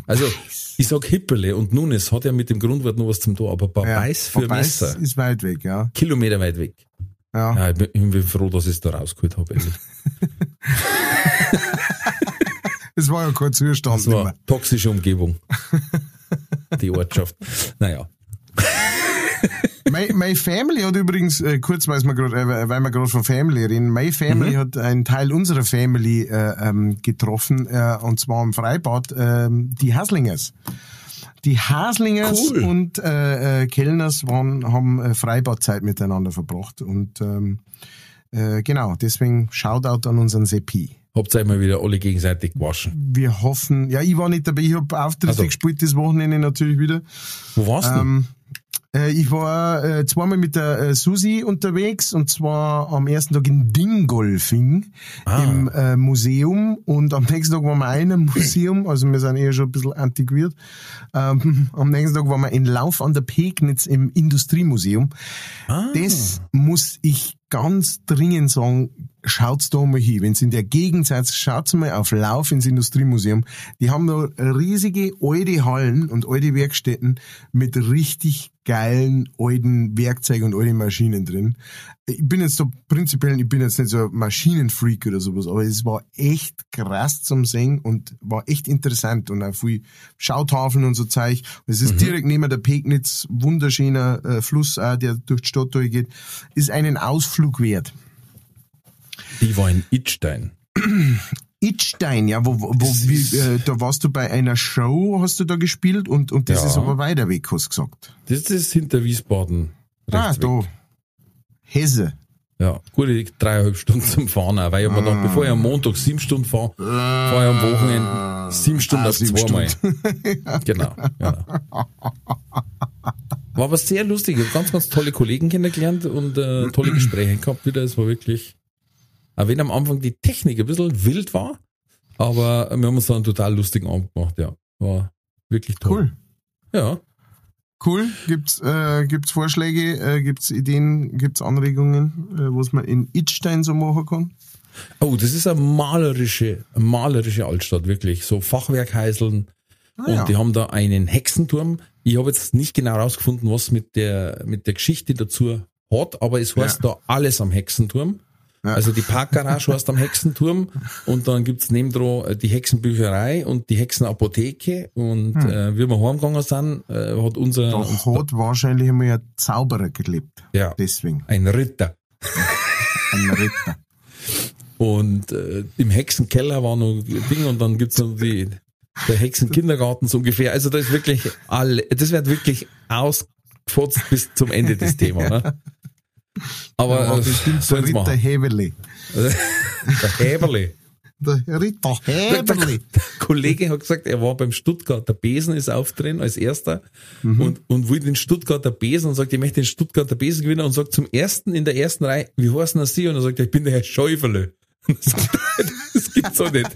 A: Also, ich sag Hippele und nun, es hat ja mit dem Grundwort noch was zum tun, aber Babais für
B: Babais
A: Messer.
B: ist weit weg, ja.
A: Kilometer weit weg.
B: ja.
A: Ja, ich bin, ich bin froh, dass ich es da rausgeholt habe. ehrlich.
B: Es war ja kein Zustand
A: Das war toxische Umgebung. Die Ortschaft. Naja.
B: My, my Family hat übrigens, äh, kurz, weil wir gerade, äh, weil wir gerade von Family reden, My Family
A: Mhm.
B: hat einen Teil unserer Family äh, ähm, getroffen, äh, und zwar im Freibad, ähm, die Haslingers. Die Haslingers
A: Cool.
B: und äh, äh, Kellners waren, haben äh, Freibadzeit miteinander verbracht und ähm, äh, genau, deswegen Shoutout an unseren Seppi.
A: Habt ihr mal wieder alle gegenseitig gewaschen.
B: Wir hoffen, ja, ich war nicht dabei, ich habe Auftritte
A: Also.
B: gespielt das Wochenende natürlich wieder.
A: Wo warst du?
B: Ähm, äh, ich war äh, zweimal mit der äh, Susi unterwegs und zwar am ersten Tag in Dingolfing
A: Ah.
B: im äh, Museum und am nächsten Tag waren wir in einem Museum, also wir sind eher schon ein bisschen antiquiert. Ähm, am nächsten Tag waren wir in Lauf an der Pegnitz im Industriemuseum.
A: Ah.
B: Das muss ich ganz dringend sagen, schaut's da mal hin. Wenn's in der Gegend seid, schaut's mal auf Lauf ins Industriemuseum. Die haben da riesige alte Hallen und alte Werkstätten mit richtig geilen alten Werkzeugen und alten Maschinen drin. Ich bin jetzt da prinzipiell, ich bin jetzt nicht so ein Maschinenfreak oder sowas, aber es war echt krass zum Sehen und war echt interessant und auch viel Schautafeln und so Zeug. Und es ist direkt neben der Pegnitz, wunderschöner äh, Fluss, auch, der durch die Stadt durchgeht, ist einen Ausflug wert.
A: Ich war in Itstein.
B: Itstein, ja, wo, wo, wie, äh, da warst du bei einer Show, hast du da gespielt und, und das
A: Ja.
B: ist aber weiter weg, hast du gesagt.
A: Das ist hinter Wiesbaden.
B: Ah,
A: weg.
B: da. Hesse.
A: Ja, gute dreieinhalb Stunden zum Fahren auch, weil ich mir gedacht, bevor ich am Montag sieben Stunden fahre, fahre ich am Wochenende sieben Stunden
B: Ah,
A: auf
B: sieben
A: zweimal. genau, genau. War aber sehr lustig. Ich habe ganz, ganz tolle Kollegen kennengelernt und äh, tolle Gespräche gehabt wieder. Es war wirklich, auch wenn am Anfang die Technik ein bisschen wild war, aber wir haben uns da einen total lustigen Abend gemacht, ja. War wirklich toll.
B: Cool.
A: Ja.
B: Cool. Gibt's, äh, gibt's Vorschläge, äh, gibt's Ideen, gibt's Anregungen, äh, was man in Itstein so machen kann?
A: Oh, das ist eine malerische, eine malerische Altstadt, wirklich. So Fachwerkheiseln.
B: Ah, ja.
A: Und die haben da einen Hexenturm. Ich habe jetzt nicht genau rausgefunden, was mit der, mit der Geschichte dazu hat, aber es heißt da alles am Hexenturm.
B: Ja.
A: Also die Parkgarage heißt am Hexenturm und dann gibt's nebendran äh, die Hexenbücherei und die Hexenapotheke und äh, wie wir heimgegangen sind, äh, hat unser
B: Hm. Da hat wahrscheinlich einmal ein Zauberer gelebt.
A: ja,
B: Deswegen.
A: ein Ritter.
B: Ein Ritter.
A: Und äh, im Hexenkeller war noch ein Ding und dann gibt's noch die, der Hexenkindergarten so ungefähr. Also da ist wirklich alle, das wird wirklich ausgefotzt bis zum Ende des Thema. Ne? Aber äh,
B: bestimmt
A: so
B: der Ritter. Heberli.
A: Der Häberli.
B: Der Ritter
A: Der,
B: Heberli.
A: der Kollege hat gesagt, er war beim Stuttgarter Besen, ist aufdrehen als erster und, und will den Stuttgarter Besen und sagt, ich möchte den Stuttgarter Besen gewinnen und sagt zum ersten in der ersten Reihe, wie heißt denn Sie? Und er sagt, ich bin der Herr Schäuferle. Er das gibt's so nicht.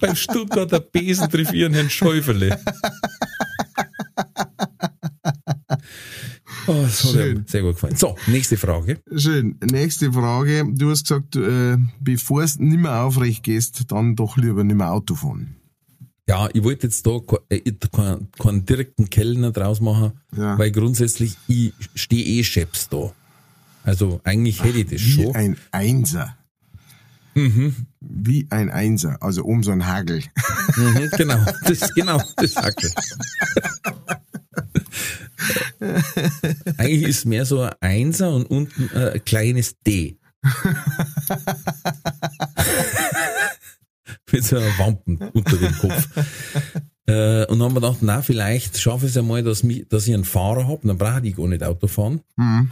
A: Beim Stuttgarter Besen triff ich einen Herrn Schäuferle. Oh,
B: Schön.
A: sehr gut gefallen. So, nächste Frage.
B: Schön. Nächste Frage. Du hast gesagt, äh, bevor du nicht mehr aufrecht gehst, dann doch lieber nicht mehr Auto fahren.
A: Ja, ich wollte jetzt da ke- äh, keinen, keinen direkten Kellner draus machen,
B: Ja.
A: weil grundsätzlich ich stehe eh Chefs da. Also eigentlich hätte ich das
B: Wie
A: schon.
B: ein Einser. Wie ein Einser. Also um so ein Hagel.
A: Mhm, genau, das genau, das Hackel. eigentlich ist mehr so ein Einser und unten ein kleines D. Mit so einer Wampen unter dem Kopf. Äh, und dann haben wir gedacht, na, vielleicht schaffe ich es einmal, dass, mich, dass ich einen Fahrer habe, dann brauche ich gar nicht Auto fahren.
B: Mhm.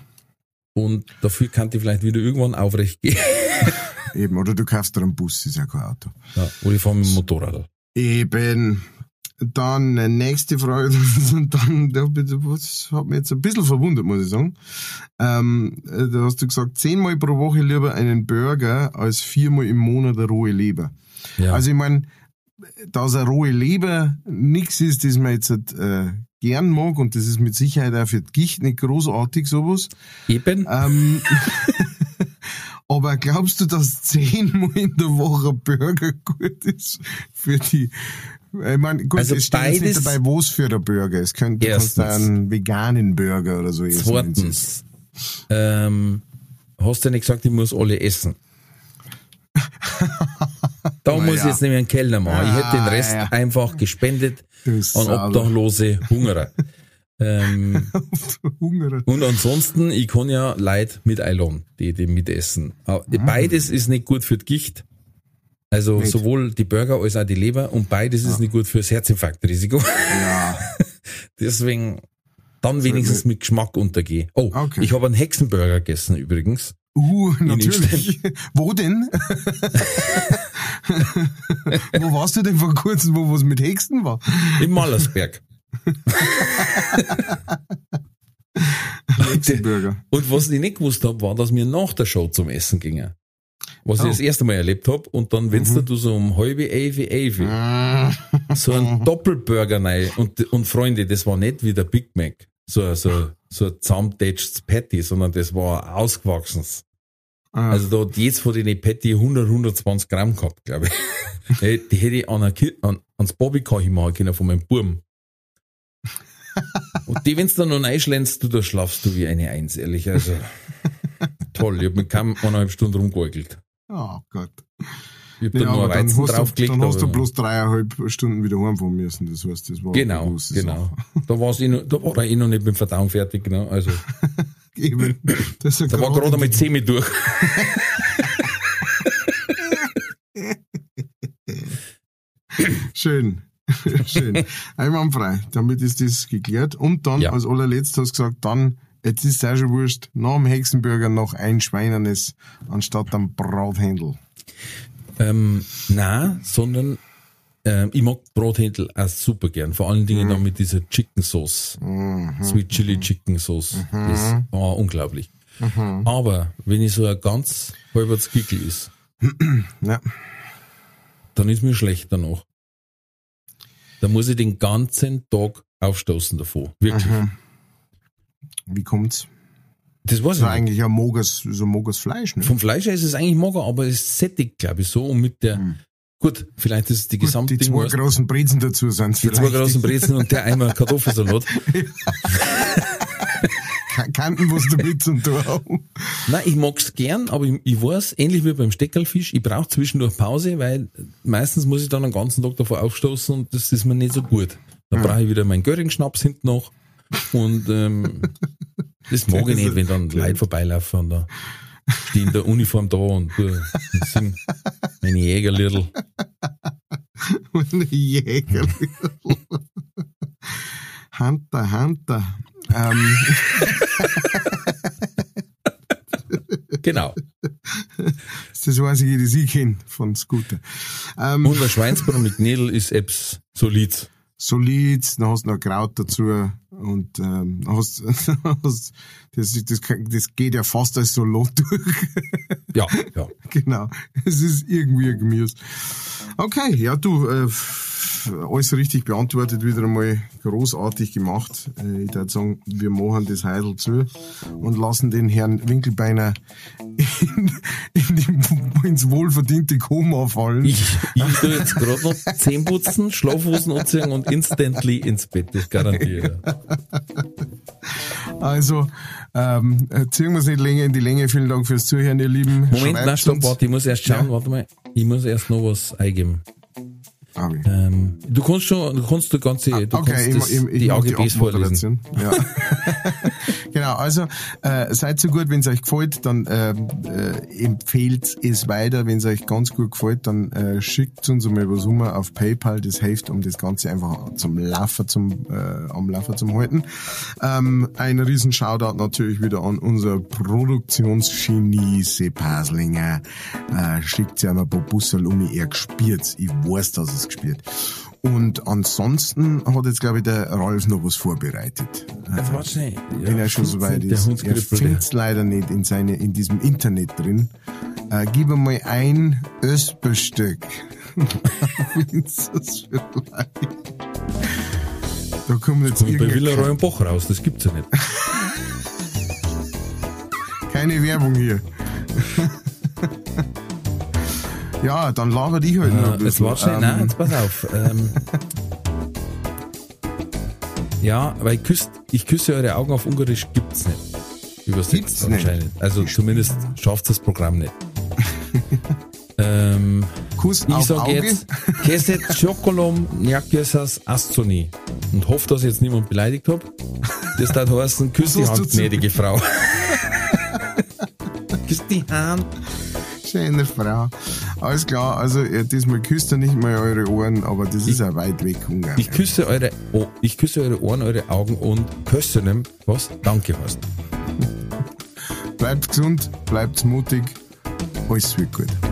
A: Und dafür kann ich vielleicht wieder irgendwann aufrecht gehen.
B: Eben. Oder du kaufst dir einen Bus, ist ja kein Auto.
A: Ja, oder ich fahre mit dem Motorrad.
B: Eben. Dann nächste Frage. Und dann, da- das hat mich jetzt ein bisschen verwundert, muss ich sagen. Ähm, äh, da hast du gesagt, zehnmal pro Woche lieber einen Burger als viermal im Monat eine rohe Leber.
A: Ja.
B: Also ich meine, dass eine rohe Leber nichts ist, das man jetzt äh, gern mag und das ist mit Sicherheit auch für die Gicht nicht großartig sowas.
A: Eben.
B: Ähm, Aber glaubst du, dass zehnmal in der Woche Burger gut ist für die? Ich meine, gut,
A: Also
B: es steht jetzt
A: beides-
B: nicht dabei, was für der Burger. Es könnte du kannst
A: Erstens.
B: einen veganen Burger oder so essen. ist.
A: Zweitens, ähm, hast du nicht gesagt, ich muss alle essen. Da muss ich
B: ja.
A: jetzt nämlich einen Kellner machen. ich hätte den
B: Ah,
A: Rest
B: ja.
A: einfach gespendet an obdachlose Hungerer. ähm, und ansonsten, ich kann ja Leute mit einladen, die, die mitessen. Aber Beides ist nicht gut für die Gicht. Also
B: Nicht.
A: sowohl die Burger als auch die Leber und beides ist nicht gut fürs Herzinfarktrisiko.
B: Ja.
A: Deswegen dann wenigstens mit Geschmack untergehen. Oh,
B: Okay.
A: ich habe einen Hexenburger gegessen übrigens.
B: Uh, natürlich. Wo denn? wo warst du denn vor kurzem, wo was mit Hexen war?
A: Im Mallersberg.
B: Hexenburger.
A: Und was ich nicht gewusst habe, war, dass wir nach der Show zum Essen gingen. Was
B: Oh.
A: ich das erste Mal erlebt habe. Und dann, wenn's du so um halbe elfe, elfe, so ein Doppelburger rein. Und, und Freunde, das war nicht wie der Big Mac. So, so, so ein zusammentätschtes Patty, sondern das war ein ausgewachsenes.
B: Ah,
A: Also da hat jetzt von den Patty 100, 120 Gramm gehabt, glaube ich. Die, die hätte ich an, einer Ki- an, ans Bobbycar machen können von meinem Burm. Und die, wenn's dann noch reinschlänzt, du, da schlafst du wie eine Eins, ehrlich. Also, toll. Ich hab mit kaum eineinhalb Stunden rumgewackelt.
B: Oh Gott.
A: Ich hab dann
B: Ja,
A: noch
B: aber
A: ein
B: dann
A: Weizen
B: hast, du,
A: draufgelegt.
B: dann hast du bloß dreieinhalb Stunden wieder heimfahren müssen. Das heißt, das war
A: Genau, genau.
B: Sache.
A: Da, war's eh noch, da war er eh noch nicht mit dem Verdauen fertig, genau. Also,
B: Eben. Das
A: da war gerade mit Zähne durch.
B: Schön. Schön. Einwandfrei. Damit ist das geklärt. Und dann,
A: Ja.
B: als allerletzt hast du gesagt, dann, jetzt ist es auch schon wurscht, nach dem Hexenburger noch ein Schweinernes anstatt am Brathändel.
A: Ähm, na, sondern ähm, ich mag Brothändel auch super gern. Vor allen Dingen dann mit dieser Chicken Sauce. Sweet Chili Chicken Sauce. Das war unglaublich. Aber wenn ich so ein ganz halber Skickel ist,
B: Ja.
A: dann ist mir schlecht danach. Da muss ich den ganzen Tag aufstoßen davon. Wirklich.
B: Wie kommt's?
A: Das
B: Das ist
A: nicht.
B: eigentlich ein Mogers, so Mogers Fleisch, ne?
A: Vom Fleisch her ist es eigentlich mager, aber es sättigt, glaube ich, so. Und mit der, gut, vielleicht ist es die
B: Gut,
A: gesamte
B: die zwei großen Brezen dazu sind
A: die zwei großen Brezen und der einmal Kartoffelsalat.
B: Kanten, was damit zum haben.
A: Nein, ich mag's gern, aber ich, ich weiß, ähnlich wie beim Steckerlfisch, ich brauche zwischendurch Pause, weil meistens muss ich dann den ganzen Tag davor aufstoßen und das ist mir nicht so gut. Dann brauche ich wieder meinen Göring-Schnaps hinten noch und ähm, das mag ich nicht, wenn dann Leute vorbeilaufen und da stehe in der Uniform da und, tu- und sing meine Jägerliedl.
B: Meine Jäger. Hunter, Hunter. Ähm,
A: Genau.
B: das weiß ich, das ich kenne von Scooter. Ähm,
A: Und der Schweinsbraten mit Knädel ist Apps solid.
B: solid, dann hast du noch Kraut dazu und ähm, hast, hast das, das, das geht ja fast als Salat durch.
A: Ja, ja.
B: genau. Es ist irgendwie ein Gemüse. Okay, ja du, äh, alles richtig beantwortet, wieder einmal großartig gemacht. Äh, ich würde sagen, wir machen das Heidel zu und lassen den Herrn Winkelbeiner in, in die, ins wohlverdiente Koma fallen.
A: Ich, ich tu jetzt gerade noch Zähne putzen, Schlafhosen anziehen und instantly ins Bett, das garantiere ich.
B: Also, ähm, äh, ziehen wir es nicht länger in die Länge. Vielen Dank fürs Zuhören, ihr Lieben.
A: Moment, nein, stopp, warte, ich muss erst schauen,
B: Ja.
A: warte mal. Ich muss erst noch was eingeben.
B: Ah.
A: Ähm, du kannst schon, du kannst die ganze, du
B: Okay,
A: kannst
B: ich,
A: das,
B: ich, ich
A: die AGBs vorlesen.
B: Abmoderation. Ja. genau, also äh, seid so gut, wenn es euch gefällt, dann äh, äh, empfehlt es weiter. Wenn es euch ganz gut gefällt, dann äh, schickt uns einmal was rum auf PayPal. Das hilft, um das Ganze einfach zum Laufen, zum, äh, am Laufen zum halten. Ähm, ein riesen Shoutout natürlich wieder an unser Produktionsgenie Sepp Haslinger. Äh, schickt ja ein paar Bussel um, er gespielt. Ich weiß, dass es gespielt. Und ansonsten hat jetzt, glaube ich, der Ralf noch was vorbereitet. Äh,
A: Warte schnell.
B: wenn er schon so weit ist. Er findet es leider nicht in, seine, in diesem Internet drin. Äh, gib ihm mal ein das vielleicht? Da kommt jetzt
A: Kommt bei Villaroy und Boch raus, das gibt's ja nicht.
B: keine Werbung hier. Ja, dann laber dich halt noch ein
A: Äh, jetzt warte schnell, nein, jetzt pass auf. Ähm, ja, weil ich küsse, ich küsse eure Augen auf Ungarisch gibt's nicht. Übersetzt
B: Gibt's nicht?
A: anscheinend. Also zumindest schafft das Programm nicht. ähm,
B: Kuss
A: ich sage jetzt Keset Chokolom Nyakyesas Astoni und hoffe, dass ich jetzt niemand beleidigt habe. Das darf heißen, küss die Hand, gnädige Frau. küss die Hand.
B: Schöne Frau. Alles klar, also diesmal küsst ihr nicht mal eure Ohren, aber das ist ja weit weg, Ungarn.
A: Ich küsse eure, oh, ich küsse eure Ohren, eure Augen und küsse nem, was Danke heißt.
B: Bleibt gesund, bleibt mutig, alles wird gut.